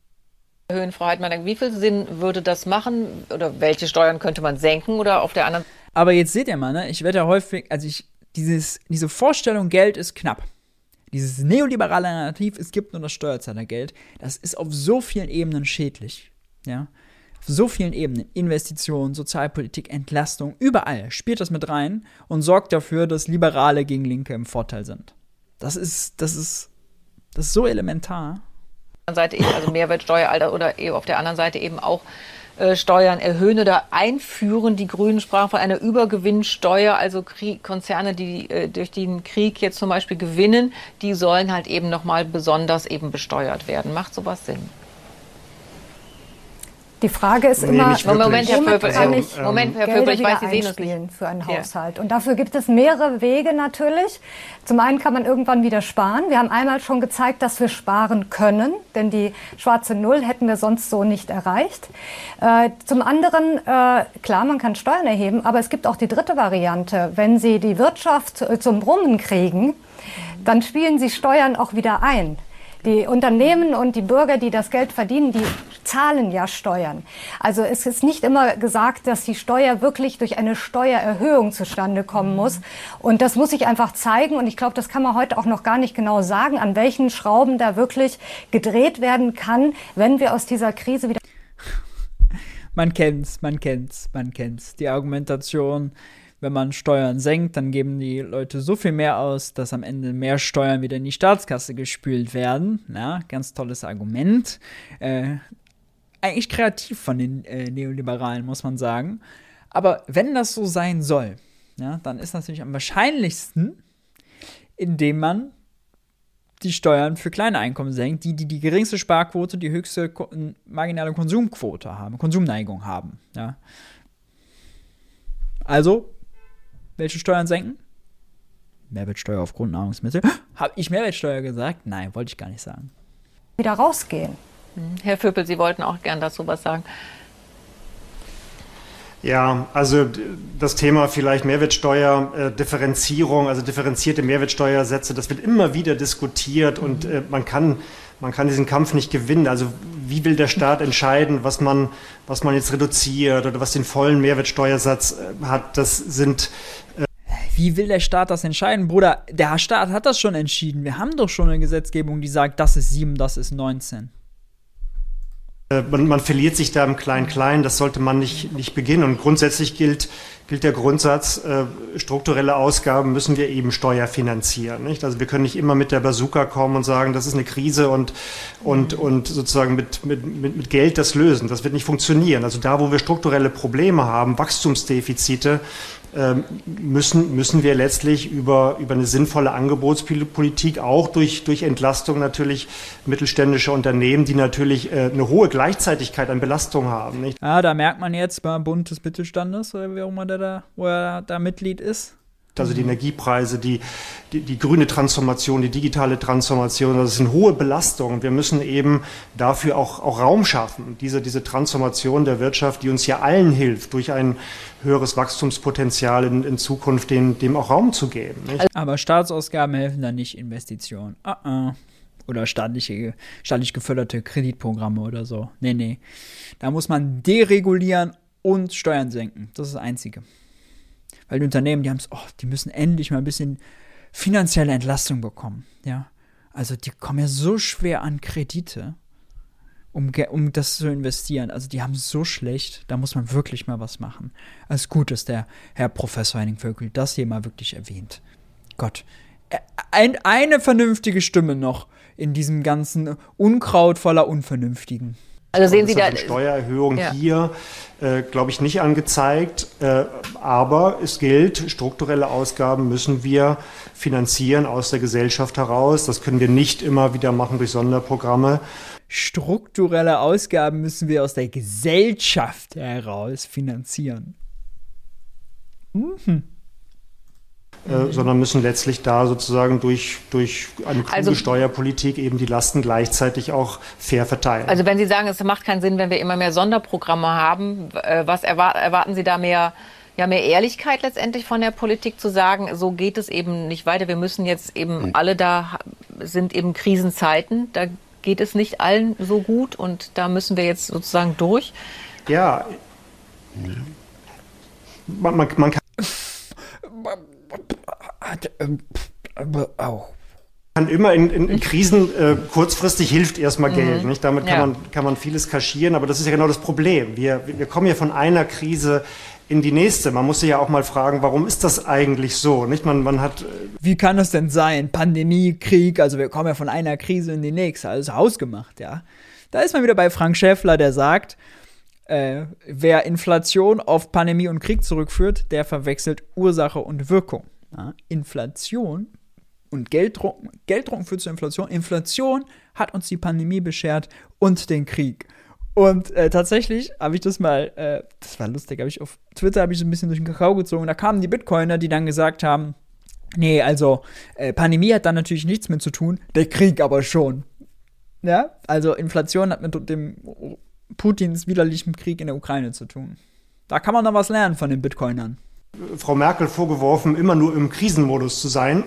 Erhöhen, Frau Heidmann, wie viel Sinn würde das machen? Oder welche Steuern könnte man senken? Oder auf der anderen Aber jetzt seht ihr mal, ne? Ich werde ja häufig, also ich, dieses, diese Vorstellung, Geld ist knapp. Dieses neoliberale Narrativ, es gibt nur das Steuerzahlergeld, das ist auf so vielen Ebenen schädlich. Ja? Auf so vielen Ebenen. Investitionen, Sozialpolitik, Entlastung, überall spielt das mit rein und sorgt dafür, dass Liberale gegen Linke im Vorteil sind. Das ist, das ist, das ist so elementar. Seite eben, also Mehrwertsteuer oder eben auf der anderen Seite eben auch äh, Steuern erhöhen oder einführen. Die Grünen sprachen von einer Übergewinnsteuer, also Krieg, Konzerne, die äh, durch den Krieg jetzt zum Beispiel gewinnen, die sollen halt eben nochmal besonders eben besteuert werden. Macht sowas Sinn? Die Frage ist Nee, immer. Moment, Herr Pöbel, kann ähm, ich Moment, Herr Pöbel, ich weiß, Sie sehen nicht. einspielen für einen Ja. Haushalt. Und dafür gibt es mehrere Wege natürlich. Zum einen kann man irgendwann wieder sparen. Wir haben einmal schon gezeigt, dass wir sparen können, denn die schwarze Null hätten wir sonst so nicht erreicht. Äh, zum anderen, äh, klar, man kann Steuern erheben, aber es gibt auch die dritte Variante. Wenn Sie die Wirtschaft äh, zum Brummen kriegen, dann spielen Sie Steuern auch wieder ein. Die Unternehmen und die Bürger, die das Geld verdienen, die zahlen ja Steuern. Also es ist nicht immer gesagt, dass die Steuer wirklich durch eine Steuererhöhung zustande kommen muss. Und das muss sich einfach zeigen. Und ich glaube, das kann man heute auch noch gar nicht genau sagen, an welchen Schrauben da wirklich gedreht werden kann, wenn wir aus dieser Krise wieder Man kennt's, man kennt's, man kennt's. Die Argumentation, wenn man Steuern senkt, dann geben die Leute so viel mehr aus, dass am Ende mehr Steuern wieder in die Staatskasse gespült werden. Ja, ganz tolles Argument. Äh, eigentlich kreativ von den äh, Neoliberalen, muss man sagen. Aber wenn das so sein soll, ja, dann ist natürlich am wahrscheinlichsten, indem man die Steuern für kleine Einkommen senkt, die, die die geringste Sparquote, die höchste Ko marginale Konsumquote haben, Konsumneigung haben. Ja. Also, welche Steuern senken? Mehrwertsteuer auf Grundnahrungsmittel. Habe ich Mehrwertsteuer gesagt? Nein, wollte ich gar nicht sagen. wieder rausgehen. Herr Vöpel, Sie wollten auch gern dazu was sagen. Ja, also das Thema vielleicht Mehrwertsteuer, äh, Differenzierung, also differenzierte Mehrwertsteuersätze, das wird immer wieder diskutiert und äh, man kann man kann diesen Kampf nicht gewinnen. Also wie will der Staat entscheiden, was man was man jetzt reduziert oder was den vollen Mehrwertsteuersatz äh, hat? Das sind Wie will der Staat das entscheiden? Bruder, der Staat hat das schon entschieden. Wir haben doch schon eine Gesetzgebung, die sagt, das ist 7, das ist 19. Äh, man, man, verliert sich da im Klein-Klein, das sollte man nicht, nicht beginnen. Und grundsätzlich gilt, gilt der Grundsatz, äh, strukturelle Ausgaben müssen wir eben steuerfinanzieren. Nicht? Also wir können nicht immer mit der Bazooka kommen und sagen, das ist eine Krise und, und, und sozusagen mit, mit, mit, mit Geld das lösen. Das wird nicht funktionieren. Also da, wo wir strukturelle Probleme haben, Wachstumsdefizite, müssen, müssen wir letztlich über, über eine sinnvolle Angebotspolitik auch durch, durch Entlastung natürlich mittelständischer Unternehmen, die natürlich äh, eine hohe Gleichzeitigkeit an Belastung haben. Nicht? Ja, da merkt man jetzt beim Bund des Mittelstandes, oder wie auch immer der da, wo er da Mitglied ist, also die Energiepreise, die, die, die, grüne Transformation, die digitale Transformation, das sind hohe Belastungen. Wir müssen eben dafür auch, auch Raum schaffen, diese, diese Transformation der Wirtschaft, die uns ja allen hilft, durch ein höheres Wachstumspotenzial in, in Zukunft dem, dem auch Raum zu geben. Nicht? Aber Staatsausgaben helfen dann nicht Investitionen. Uh -uh. Oder staatliche, staatlich geförderte Kreditprogramme oder so. Nee, nee. Da muss man deregulieren und Steuern senken. Das ist das Einzige. Weil die Unternehmen, die haben es, oh, die müssen endlich mal ein bisschen finanzielle Entlastung bekommen. Ja. Also die kommen ja so schwer an Kredite, um, um das zu investieren. Also die haben so schlecht, da muss man wirklich mal was machen. Es ist gut, dass der Herr Professor Henning Vögel das hier mal wirklich erwähnt. Gott. Ein, eine vernünftige Stimme noch in diesem ganzen Unkraut voller Unvernünftigen. Also sehen Sie da Steuererhöhung ja. hier, äh, glaube ich, nicht angezeigt. Äh, aber es gilt, strukturelle Ausgaben müssen wir finanzieren aus der Gesellschaft heraus. Das können wir nicht immer wieder machen durch Sonderprogramme. Strukturelle Ausgaben müssen wir aus der Gesellschaft heraus finanzieren. Mhm. Äh, sondern müssen letztlich da sozusagen durch, durch eine kluge also, Steuerpolitik eben die Lasten gleichzeitig auch fair verteilen. Also wenn Sie sagen, es macht keinen Sinn, wenn wir immer mehr Sonderprogramme haben, äh, was erwarten, erwarten Sie da mehr? Ja, mehr Ehrlichkeit letztendlich von der Politik zu sagen, so geht es eben nicht weiter. Wir müssen jetzt eben mhm. alle da sind eben Krisenzeiten, da geht es nicht allen so gut und da müssen wir jetzt sozusagen durch. Ja, man, man, man kann auch kann immer in, in, in Krisen äh, kurzfristig hilft erstmal Geld. Mhm. Nicht? Damit kann, ja. man, kann man vieles kaschieren, aber das ist ja genau das Problem. Wir, wir kommen ja von einer Krise in die nächste. Man muss sich ja auch mal fragen, warum ist das eigentlich so? Nicht? Man, man hat. Äh Wie kann das denn sein? Pandemie, Krieg, also wir kommen ja von einer Krise in die nächste, also hausgemacht, ja. Da ist man wieder bei Frank Schäffler, der sagt, äh, wer Inflation auf Pandemie und Krieg zurückführt, der verwechselt Ursache und Wirkung. Ja, Inflation und Gelddruck, Gelddruck führt zur Inflation. Inflation hat uns die Pandemie beschert und den Krieg. Und äh, tatsächlich habe ich das mal, äh, das war lustig, habe ich auf Twitter habe ich so ein bisschen durch den Kakao gezogen. Da kamen die Bitcoiner, die dann gesagt haben, nee, also äh, Pandemie hat da natürlich nichts mit zu tun, der Krieg aber schon. Ja, also Inflation hat mit dem Putins widerlichen Krieg in der Ukraine zu tun. Da kann man noch was lernen von den Bitcoinern. Frau Merkel vorgeworfen, immer nur im Krisenmodus zu sein.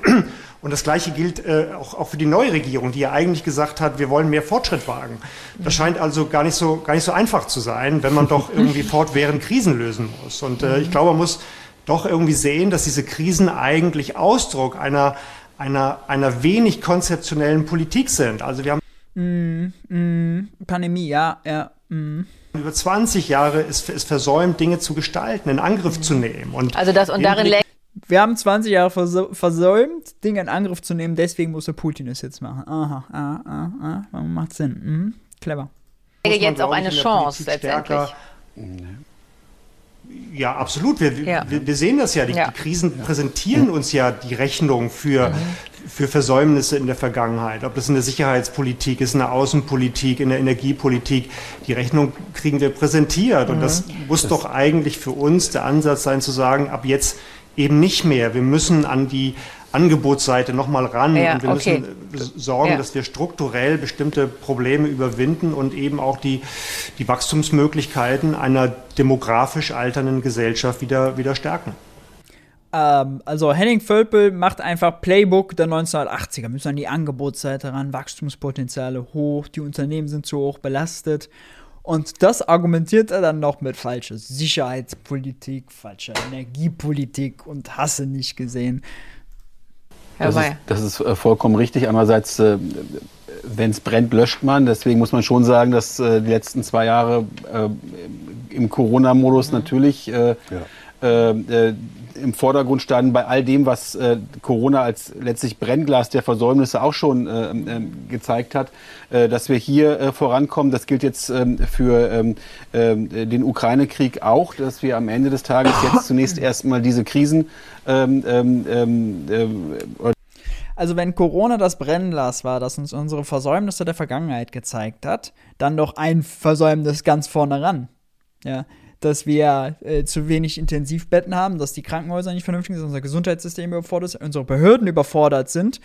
Und das Gleiche gilt äh, auch, auch, für die neue Regierung, die ja eigentlich gesagt hat, wir wollen mehr Fortschritt wagen. Das scheint also gar nicht so, gar nicht so einfach zu sein, wenn man doch irgendwie fortwährend Krisen lösen muss. Und äh, ich glaube, man muss doch irgendwie sehen, dass diese Krisen eigentlich Ausdruck einer, einer, einer wenig konzeptionellen Politik sind. Also wir haben mm, mm, Pandemie, ja, ja. Mm über 20 Jahre ist, ist versäumt, Dinge zu gestalten, in Angriff zu nehmen. Und also das und darin wir haben 20 Jahre versäumt, Dinge in Angriff zu nehmen, deswegen muss der Putin es jetzt machen. Aha, ah, ah, ah, macht Sinn. Mhm. Clever. Jetzt auch eine Chance letztendlich. Ja, absolut. Wir, ja. wir, wir, sehen das ja. Die, ja. die Krisen präsentieren uns ja die Rechnung für, mhm für Versäumnisse in der Vergangenheit, ob das in der Sicherheitspolitik ist, in der Außenpolitik, in der Energiepolitik. Die Rechnung kriegen wir präsentiert. Und das mhm. muss doch eigentlich für uns der Ansatz sein, zu sagen, ab jetzt eben nicht mehr. Wir müssen an die Angebotsseite nochmal ran ja, und wir okay. müssen sorgen, ja. dass wir strukturell bestimmte Probleme überwinden und eben auch die, die Wachstumsmöglichkeiten einer demografisch alternden Gesellschaft wieder, wieder stärken. Ähm, also Henning Völpel macht einfach Playbook der 1980er. Müssen an die Angebotsseite ran, Wachstumspotenziale hoch, die Unternehmen sind zu hoch belastet. Und das argumentiert er dann noch mit falscher Sicherheitspolitik, falscher Energiepolitik und Hasse nicht gesehen. Das ist, das ist, äh, vollkommen richtig. Einerseits, äh, wenn es brennt, löscht man. Deswegen muss man schon sagen, dass äh, die letzten zwei Jahre im Corona-Modus mhm. natürlich ja. Im Vordergrund standen bei all dem, was äh, Corona als letztlich Brennglas der Versäumnisse auch schon äh, äh, gezeigt hat, äh, dass wir hier äh, vorankommen. Das gilt jetzt ähm, für ähm, äh, den Ukraine-Krieg auch, dass wir am Ende des Tages jetzt zunächst erstmal diese Krisen ähm also wenn Corona das Brennglas war, das uns unsere Versäumnisse der Vergangenheit gezeigt hat, dann doch ein Versäumnis ganz vorne ran. Ja, dass wir äh, zu wenig Intensivbetten haben, dass die Krankenhäuser nicht vernünftig sind, unser Gesundheitssystem überfordert ist, unsere Behörden überfordert sind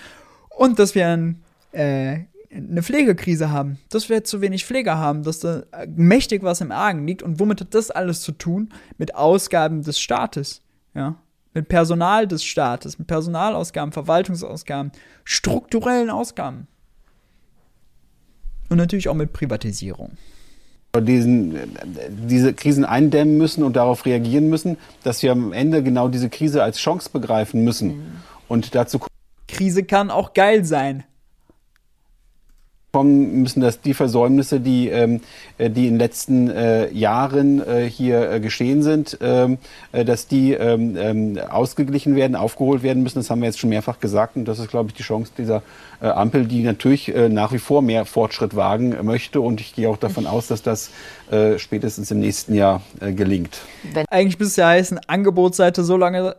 und dass wir ein, äh, eine Pflegekrise haben, dass wir zu wenig Pfleger haben, dass da mächtig was im Argen liegt und womit hat das alles zu tun? Mit Ausgaben des Staates, ja, mit Personal des Staates, mit Personalausgaben, Verwaltungsausgaben, strukturellen Ausgaben. Und natürlich auch mit Privatisierung diesen, diese Krisen eindämmen müssen und darauf reagieren müssen, dass wir am Ende genau diese Krise als Chance begreifen müssen. Mhm. Und dazu Krise kann auch geil sein kommen müssen, dass die Versäumnisse, die, ähm, äh, die in den letzten äh, Jahren äh, hier äh, geschehen sind, ähm, äh, dass die ähm, ähm, ausgeglichen werden, aufgeholt werden müssen. Das haben wir jetzt schon mehrfach gesagt und das ist, glaube ich, die Chance dieser äh, Ampel, die natürlich nach wie vor mehr Fortschritt wagen möchte und ich gehe auch davon aus, dass das spätestens im nächsten Jahr gelingt. Eigentlich müsste es ja heißen, Angebotsseite so lange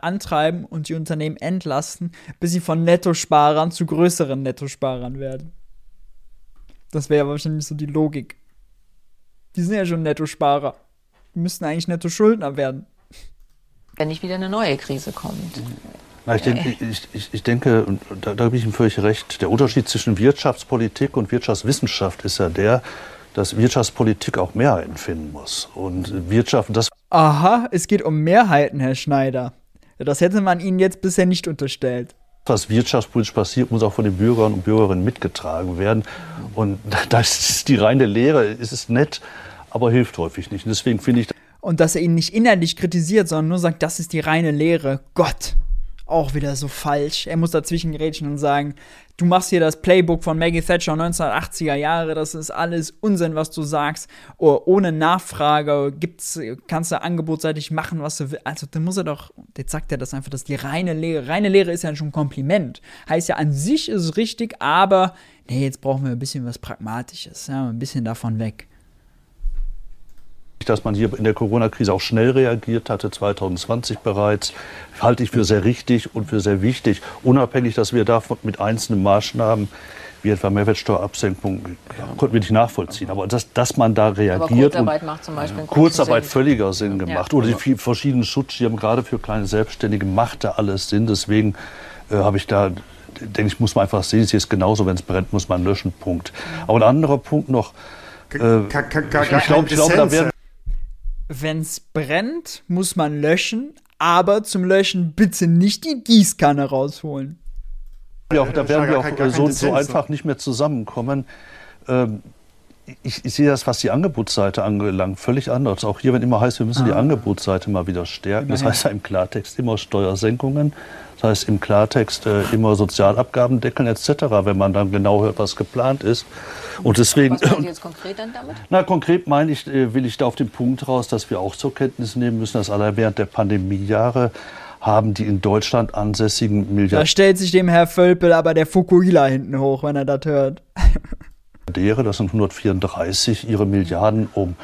antreiben und die Unternehmen entlasten, bis sie von Nettosparern zu größeren Nettosparern werden. Das wäre wahrscheinlich so die Logik. Die sind ja schon Nettosparer. Die müssten eigentlich Netto-Schuldner werden. Wenn nicht wieder eine neue Krise kommt. Na, ich, denke, ich, ich, ich, denke, und da, da habe ich ihm völlig recht, der Unterschied zwischen Wirtschaftspolitik und Wirtschaftswissenschaft ist ja der, dass Wirtschaftspolitik auch Mehrheiten finden muss. Und Wirtschaft, das. Aha, es geht um Mehrheiten, Herr Schneider. Das hätte man Ihnen jetzt bisher nicht unterstellt was wirtschaftspolitisch passiert, muss auch von den Bürgern und Bürgerinnen mitgetragen werden. Und das ist die reine Lehre. Es ist nett, aber hilft häufig nicht. Und deswegen finde ich. Und dass er ihn nicht innerlich kritisiert, sondern nur sagt, das ist die reine Lehre. Gott, auch wieder so falsch. Er muss dazwischen grätschen und sagen, du machst hier das Playbook von Maggie Thatcher 1980er Jahre, das ist alles Unsinn, was du sagst. Oh, ohne Nachfrage gibt's, kannst du angebotsseitig machen, was du willst. Also dann muss er doch, jetzt sagt er das einfach, dass die reine Lehre, reine Lehre ist ja schon ein Kompliment. Heißt ja, an sich ist es richtig, aber nee, jetzt brauchen wir ein bisschen was Pragmatisches, ja, ein bisschen davon weg dass man hier in der Corona-Krise auch schnell reagiert hatte, 2020 bereits, halte ich für sehr richtig und für sehr wichtig, unabhängig, dass wir davon mit einzelnen Maßnahmen wie etwa Mehrwertsteuerabsenkung, ja, konnten wir nicht nachvollziehen. Aber dass, dass man da reagiert. Aber Kurzarbeit macht zum Beispiel einen Kurzarbeit Sinn. völliger Sinn gemacht. Ja. Oder die verschiedenen Schutzschirme, gerade für kleine Selbstständige, macht da alles Sinn. Deswegen äh, habe ich da, denke ich, muss man einfach sehen, es ist genauso, wenn es brennt, muss man löschen, Punkt. Aber ein anderer Punkt noch. Äh, ich, ich glaube, glaub, da werden wenn es brennt, muss man löschen, aber zum Löschen bitte nicht die Gießkanne rausholen. Ja, da werden wir auch so, so, einfach nicht mehr zusammenkommen. Ähm, ich, ich, sehe das, was die Angebotsseite angelangt, völlig anders. Auch hier, wenn immer heißt, wir müssen ah. die Angebotsseite mal wieder stärken. Das heißt ja im Klartext immer Steuersenkungen. Das heißt im Klartext äh, immer Sozialabgaben deckeln etc., wenn man dann genau hört, was geplant ist. Und deswegen. Was Sie jetzt konkret dann damit? Na, konkret meine ich, äh, will ich da auf den Punkt raus, dass wir auch zur Kenntnis nehmen müssen, dass alle während der Pandemiejahre haben die in Deutschland ansässigen Milliarden. Da stellt sich dem Herr Völpel aber der Fukuhila hinten hoch, wenn er das hört. das sind 134, ihre Milliarden um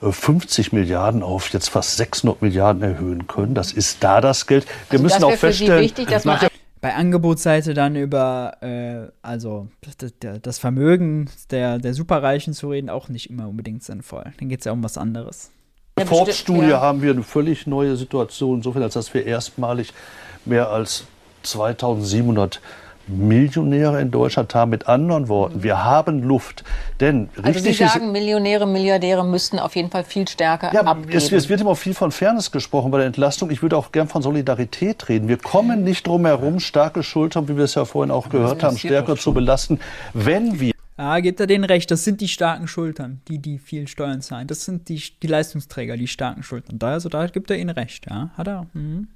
50 äh, Milliarden auf jetzt fast 600 Milliarden erhöhen können. Das ist da das Geld. Wir also müssen auch feststellen, wichtig, bei Angebotsseite dann über äh, also das, das Vermögen der, der Superreichen zu reden, auch nicht immer unbedingt sinnvoll. Dann geht es ja um was anderes. In der Forbes-Studie ja. haben wir eine völlig neue Situation, insofern, als dass wir erstmalig mehr als 2700 Millionäre in Deutschland haben. Mit anderen Worten, wir haben Luft. Denn also richtig Sie sagen, Millionäre, Milliardäre müssten auf jeden Fall viel stärker ja, abgeben. Es, es wird immer viel von Fairness gesprochen bei der Entlastung. Ich würde auch gern von Solidarität reden. Wir kommen nicht drum herum, starke Schultern, wie wir es ja vorhin auch gehört haben, stärker zu belasten, wenn wir ja, gibt er denen recht. Das sind die starken Schultern, die, die viel Steuern zahlen. Das sind die, die Leistungsträger, die starken Schultern. Da, also da gibt er ihnen recht, ja. Hat er. Mhm.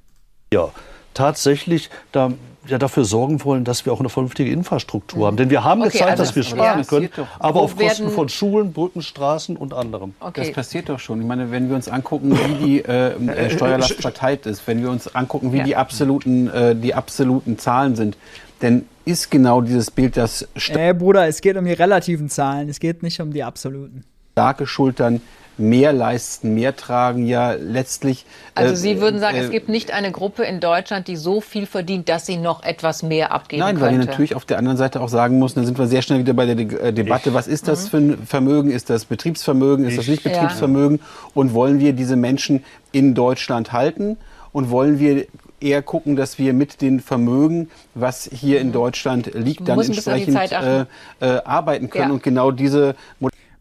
Ja, tatsächlich da, ja, dafür sorgen wollen, dass wir auch eine vernünftige Infrastruktur haben. Denn wir haben Okay, gezeigt, also dass wir das- sparen ja. können, aber Wo auf Kosten von Schulen, Brücken, Straßen und anderem. Das Okay. passiert doch schon. Ich meine, wenn wir uns angucken, wie die äh, äh, Steuerlast verteilt ist, wenn wir uns angucken, wie Ja. die, absoluten, äh, die absoluten Zahlen sind, dann ist genau dieses Bild, dass Äh, Bruder, es geht um die relativen Zahlen, es geht nicht um die absoluten. starke Schultern mehr leisten, mehr tragen, ja letztlich. Also äh, Sie würden sagen, äh, es gibt nicht eine Gruppe in Deutschland, die so viel verdient, dass sie noch etwas mehr abgeben Nein, weil könnte. wir natürlich auf der anderen Seite auch sagen müssen, da sind wir sehr schnell wieder bei der De äh, Debatte, was ist das für ein Vermögen? Ist das Betriebsvermögen? Ist das nicht Ja. Betriebsvermögen? Und wollen wir diese Menschen in Deutschland halten? Und wollen wir eher gucken, dass wir mit den Vermögen, was hier in Deutschland liegt, dann Mhm. Muss entsprechend Zeit äh, äh, arbeiten können Ja. und genau diese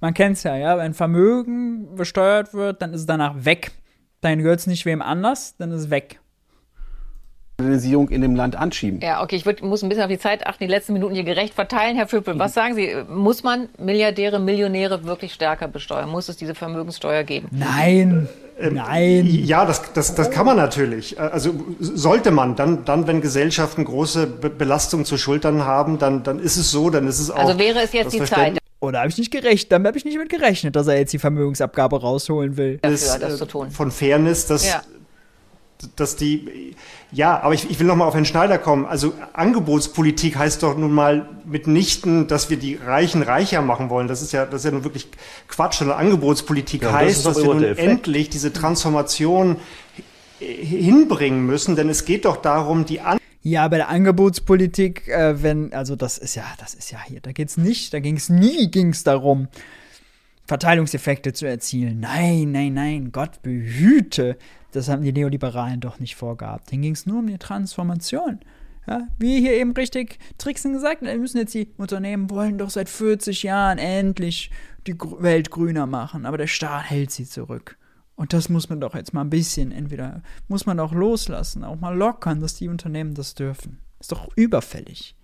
Man kennt es ja, ja, wenn Vermögen besteuert wird, dann ist es danach weg. Dann gehört es nicht wem anders, dann ist es weg. Modernisierung in dem Land anschieben. Ja, okay, ich würd, muss ein bisschen auf die Zeit achten, die letzten Minuten hier gerecht verteilen. Herr Vöpel, was sagen Sie? Muss man Milliardäre, Millionäre wirklich stärker besteuern? Muss es diese Vermögenssteuer geben? Nein, nein. Ja, das, das, das kann man natürlich. Also sollte man, dann, dann wenn Gesellschaften große Be Belastung zu schultern haben, dann, dann ist es so, dann ist es auch. Also wäre es jetzt die Verständnis- Zeit Oder habe ich nicht gerechnet? Damit habe ich nicht mit gerechnet, dass er jetzt die Vermögensabgabe rausholen will. dafür, das äh, zu tun? Von Fairness, dass, Ja. dass die, ja, aber ich, ich will noch mal auf Herrn Schneider kommen. Also Angebotspolitik heißt doch nun mal mitnichten, dass wir die Reichen reicher machen wollen. Das ist ja, das ist ja nun wirklich Quatsch. Sondern Angebotspolitik Ja, das heißt, doch dass wir nun Effekt. endlich diese Transformation hi- hinbringen müssen, denn es geht doch darum, die An Ja, bei der Angebotspolitik, äh, wenn, also das ist ja, das ist ja hier, da geht's nicht, da ging es nie, ging es darum, Verteilungseffekte zu erzielen. Nein, nein, nein, Gott behüte. Das haben die Neoliberalen doch nicht vorgehabt. Denen ging es nur um die Transformation. Ja, wie hier eben richtig Trixen gesagt wir müssen jetzt die Unternehmen wollen doch seit 40 Jahren endlich die Welt grüner machen, aber der Staat hält sie zurück. Und das muss man doch jetzt mal ein bisschen, entweder muss man auch loslassen, auch mal lockern, dass die Unternehmen das dürfen. Ist doch überfällig.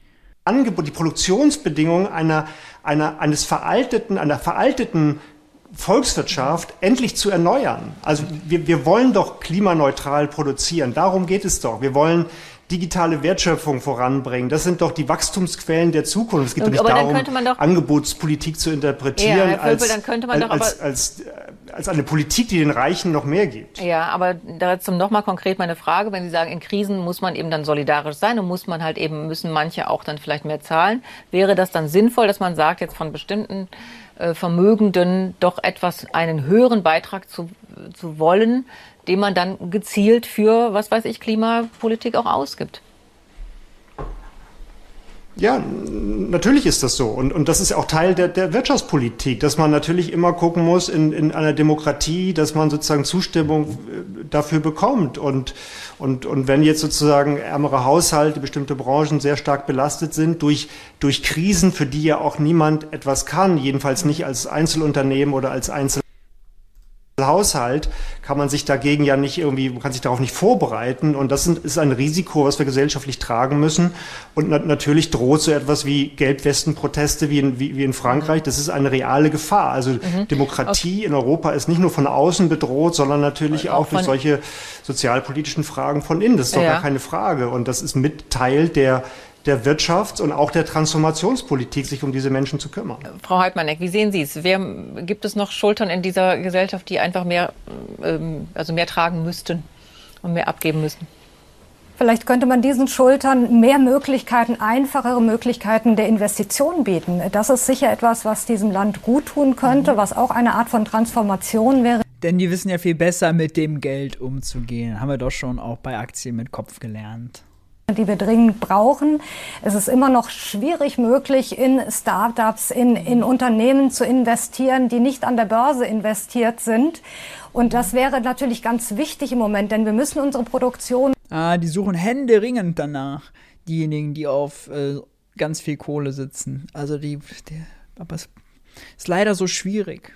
Angebot, die Produktionsbedingungen einer, einer, eines veralteten, einer veralteten Volkswirtschaft endlich zu erneuern. Also wir, wir wollen doch klimaneutral produzieren. Darum geht es doch. Wir wollen digitale Wertschöpfung voranbringen. Das sind doch die Wachstumsquellen der Zukunft. Es geht Und- doch nicht darum, doch- Angebotspolitik zu interpretieren Ja, Herr Völpel, als, doch als, als, als, als eine Politik, die den Reichen noch mehr gibt. Ja, aber dazu nochmal konkret meine Frage, wenn Sie sagen, in Krisen muss man eben dann solidarisch sein und muss man halt eben, müssen manche auch dann vielleicht mehr zahlen. Wäre das dann sinnvoll, dass man sagt, jetzt von bestimmten äh, Vermögenden doch etwas, einen höheren Beitrag zu, zu wollen, den man dann gezielt für, was weiß ich, Klimapolitik auch ausgibt? Ja, natürlich ist das so. Und, und das ist auch Teil der, der Wirtschaftspolitik, dass man natürlich immer gucken muss in, in einer Demokratie, dass man sozusagen Zustimmung äh, dafür bekommt. Und, und, und wenn jetzt sozusagen ärmere Haushalte, bestimmte Branchen sehr stark belastet sind durch, durch Krisen, für die ja auch niemand etwas kann, jedenfalls nicht als Einzelunternehmen oder als Einzel Haushalt kann man sich dagegen ja nicht irgendwie, man kann sich darauf nicht vorbereiten. Und das ist ein Risiko, was wir gesellschaftlich tragen müssen. Und na natürlich droht so etwas wie Gelbwestenproteste wie in, wie, wie in Frankreich, das ist eine reale Gefahr. Also Demokratie in Europa ist nicht nur von außen bedroht, sondern natürlich auch auch durch solche sozialpolitischen Fragen von innen, das ist doch Ja. gar keine Frage. Und das ist mit Teil der der Wirtschafts- und auch der Transformationspolitik, sich um diese Menschen zu kümmern. Frau Heidmanneck, wie sehen Sie es? Wer, gibt es noch Schultern in dieser Gesellschaft, die einfach mehr, ähm, also mehr tragen müssten und mehr abgeben müssten? Vielleicht könnte man diesen Schultern mehr Möglichkeiten, einfachere Möglichkeiten der Investition bieten. Das ist sicher etwas, was diesem Land gut tun könnte, was auch eine Art von Transformation wäre. Denn die wissen ja viel besser, mit dem Geld umzugehen. Haben wir doch schon auch bei Aktien mit Kopf gelernt. Die wir dringend brauchen. Es ist immer noch schwierig möglich, in Startups, in, in Unternehmen zu investieren, die nicht an der Börse investiert sind. Und das wäre natürlich ganz wichtig im Moment, denn wir müssen unsere Produktion Ah, die suchen händeringend danach. Diejenigen, die auf äh, ganz viel Kohle sitzen. Also die, die aber es ist leider so schwierig.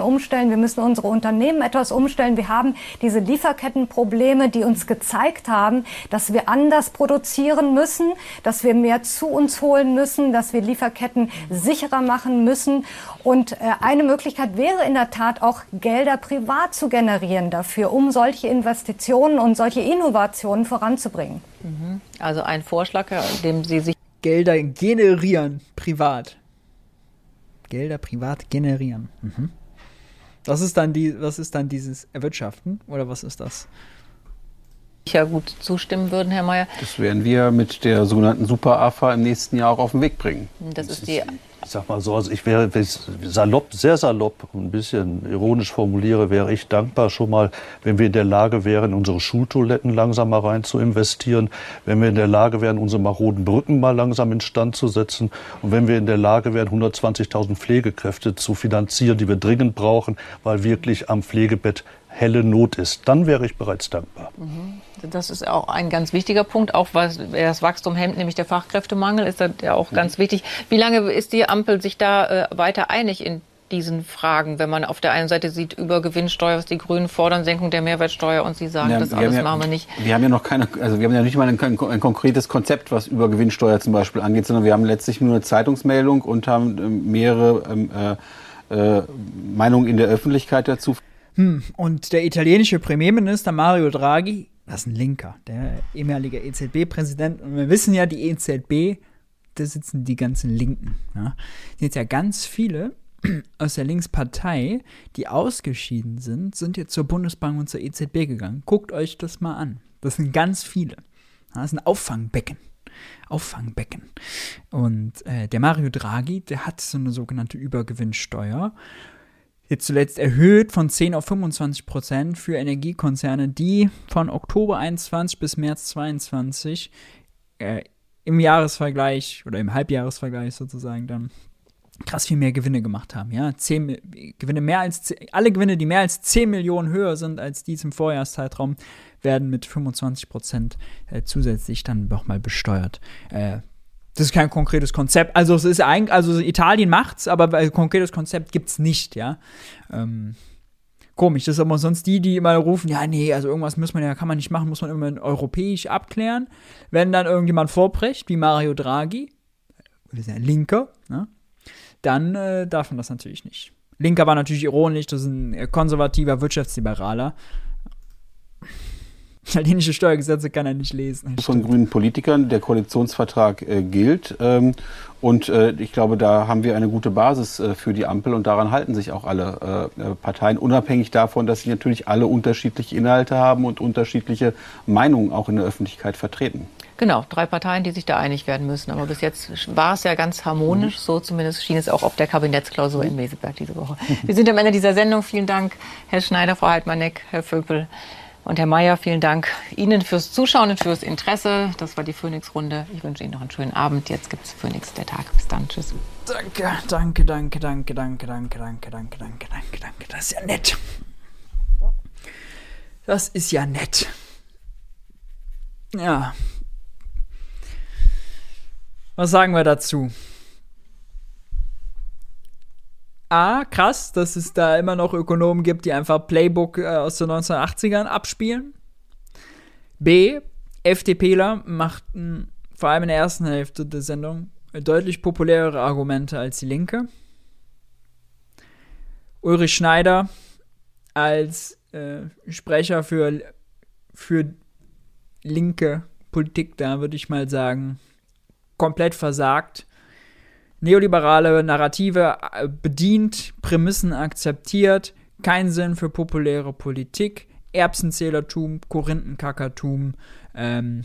Umstellen, wir müssen unsere Unternehmen etwas umstellen. Wir haben diese Lieferkettenprobleme, die uns gezeigt haben, dass wir anders produzieren müssen, dass wir mehr zu uns holen müssen, dass wir Lieferketten sicherer machen müssen. Und äh, eine Möglichkeit wäre in der Tat auch Gelder privat zu generieren dafür, um solche Investitionen und solche Innovationen voranzubringen. Mhm. Also ein Vorschlag, dem Sie sich Gelder generieren privat. Gelder privat generieren. Mhm. Was ist dann die, was ist dann dieses Erwirtschaften oder was ist das? Ja, gut zustimmen würden, Herr Mayer. Das werden wir mit der sogenannten Super-AFA im nächsten Jahr auch auf den Weg bringen. Das ist die ich sag mal so, also ich wäre, wenn ich salopp, sehr salopp und ein bisschen ironisch formuliere, wäre ich dankbar schon mal, wenn wir in der Lage wären, unsere Schultoiletten langsam mal rein zu investieren, wenn wir in der Lage wären, unsere maroden Brücken mal langsam instand zu setzen und wenn wir in der Lage wären, 120.000 Pflegekräfte zu finanzieren, die wir dringend brauchen, weil wirklich am Pflegebett helle Not ist, dann wäre ich bereits dankbar. Mhm. Das ist auch ein ganz wichtiger Punkt, auch was das Wachstum hemmt, nämlich der Fachkräftemangel, ist ja auch ganz mhm. wichtig. Wie lange ist die Ampel sich da äh, weiter einig in diesen Fragen, wenn man auf der einen Seite sieht, Übergewinnsteuer, was die Grünen fordern, Senkung der Mehrwertsteuer und Sie sagen, ja, das alles ja, machen wir nicht. Wir haben ja noch keine, also wir haben ja nicht mal ein, ein, konkretes Konzept, was Übergewinnsteuer zum Beispiel angeht, sondern wir haben letztlich nur eine Zeitungsmeldung und haben äh, mehrere ähm, äh, äh, Meinungen in der Öffentlichkeit dazu. Hm, und der italienische Premierminister Mario Draghi, das ist ein Linker, der ehemalige EZB-Präsident. Und wir wissen ja, die EZB, da sitzen die ganzen Linken. Ja. Jetzt ja ganz viele aus der Linkspartei, die ausgeschieden sind, sind jetzt zur Bundesbank und zur EZB gegangen. Guckt euch das mal an. Das sind ganz viele. Das ist ein Auffangbecken. Auffangbecken. Und äh, der Mario Draghi, der hat so eine sogenannte Übergewinnsteuer jetzt zuletzt erhöht von 10 auf 25 Prozent für Energiekonzerne, die von Oktober 21 bis März 22 äh, im Jahresvergleich oder im Halbjahresvergleich sozusagen dann krass viel mehr Gewinne gemacht haben. Ja, 10, Gewinne mehr als alle Gewinne, die mehr als 10 Millionen höher sind als die zum Vorjahreszeitraum, werden mit 25 Prozent äh, zusätzlich dann nochmal besteuert. Äh, das ist kein konkretes Konzept. Also es ist eigentlich, also Italien macht's, aber ein konkretes Konzept gibt's nicht, ja. Ähm, komisch. Das ist aber sonst die, die immer rufen, ja, nee, also irgendwas muss man ja, kann man nicht machen, muss man immer europäisch abklären. Wenn dann irgendjemand vorbricht, wie Mario Draghi, das ist ja ein Linker, ne? dann äh, darf man das natürlich nicht. Linker war natürlich ironisch, das ist ein konservativer Wirtschaftsliberaler. Italienische Steuergesetze kann er nicht lesen. Von grünen Politikern, der Koalitionsvertrag äh, gilt. Ähm, und äh, ich glaube, da haben wir eine gute Basis äh, für die Ampel und daran halten sich auch alle äh, Parteien, unabhängig davon, dass sie natürlich alle unterschiedliche Inhalte haben und unterschiedliche Meinungen auch in der Öffentlichkeit vertreten. Genau, drei Parteien, die sich da einig werden müssen. Aber bis jetzt war es ja ganz harmonisch. So zumindest schien es auch auf der Kabinettsklausur in Meseberg diese Woche. Wir sind am Ende dieser Sendung. Vielen Dank, Herr Schneider, Frau Heidmanneck, Herr Vöpel. Und Herr Mayer, vielen Dank Ihnen fürs Zuschauen und fürs Interesse. Das war die Phoenix-Runde. Ich wünsche Ihnen noch einen schönen Abend. Jetzt gibt es Phoenix der Tag. Bis dann. Tschüss. Danke, danke, danke, danke, danke, danke, danke, danke, danke, danke, danke. Das ist ja nett. Das ist ja nett. Ja. Was sagen wir dazu? A, krass, dass es da immer noch Ökonomen gibt, die einfach Playbook äh, aus den 1980ern abspielen. B, FDPler machten vor allem in der ersten Hälfte der Sendung deutlich populärere Argumente als die Linke. Ulrich Schneider als äh, Sprecher für, für linke Politik, da würde ich mal sagen, komplett versagt neoliberale Narrative äh, bedient, Prämissen akzeptiert, kein Sinn für populäre Politik, Erbsenzählertum, Korinthenkackertum, ähm,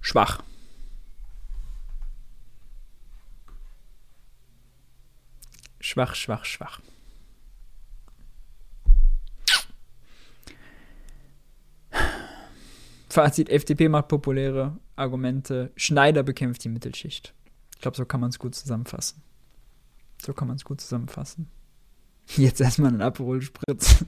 schwach. Schwach, schwach, schwach. Fazit, FDP macht populäre Argumente, Schneider bekämpft die Mittelschicht. Ich glaube, so kann man es gut zusammenfassen. So kann man es gut zusammenfassen. Jetzt erstmal einen Aperol-Spritz.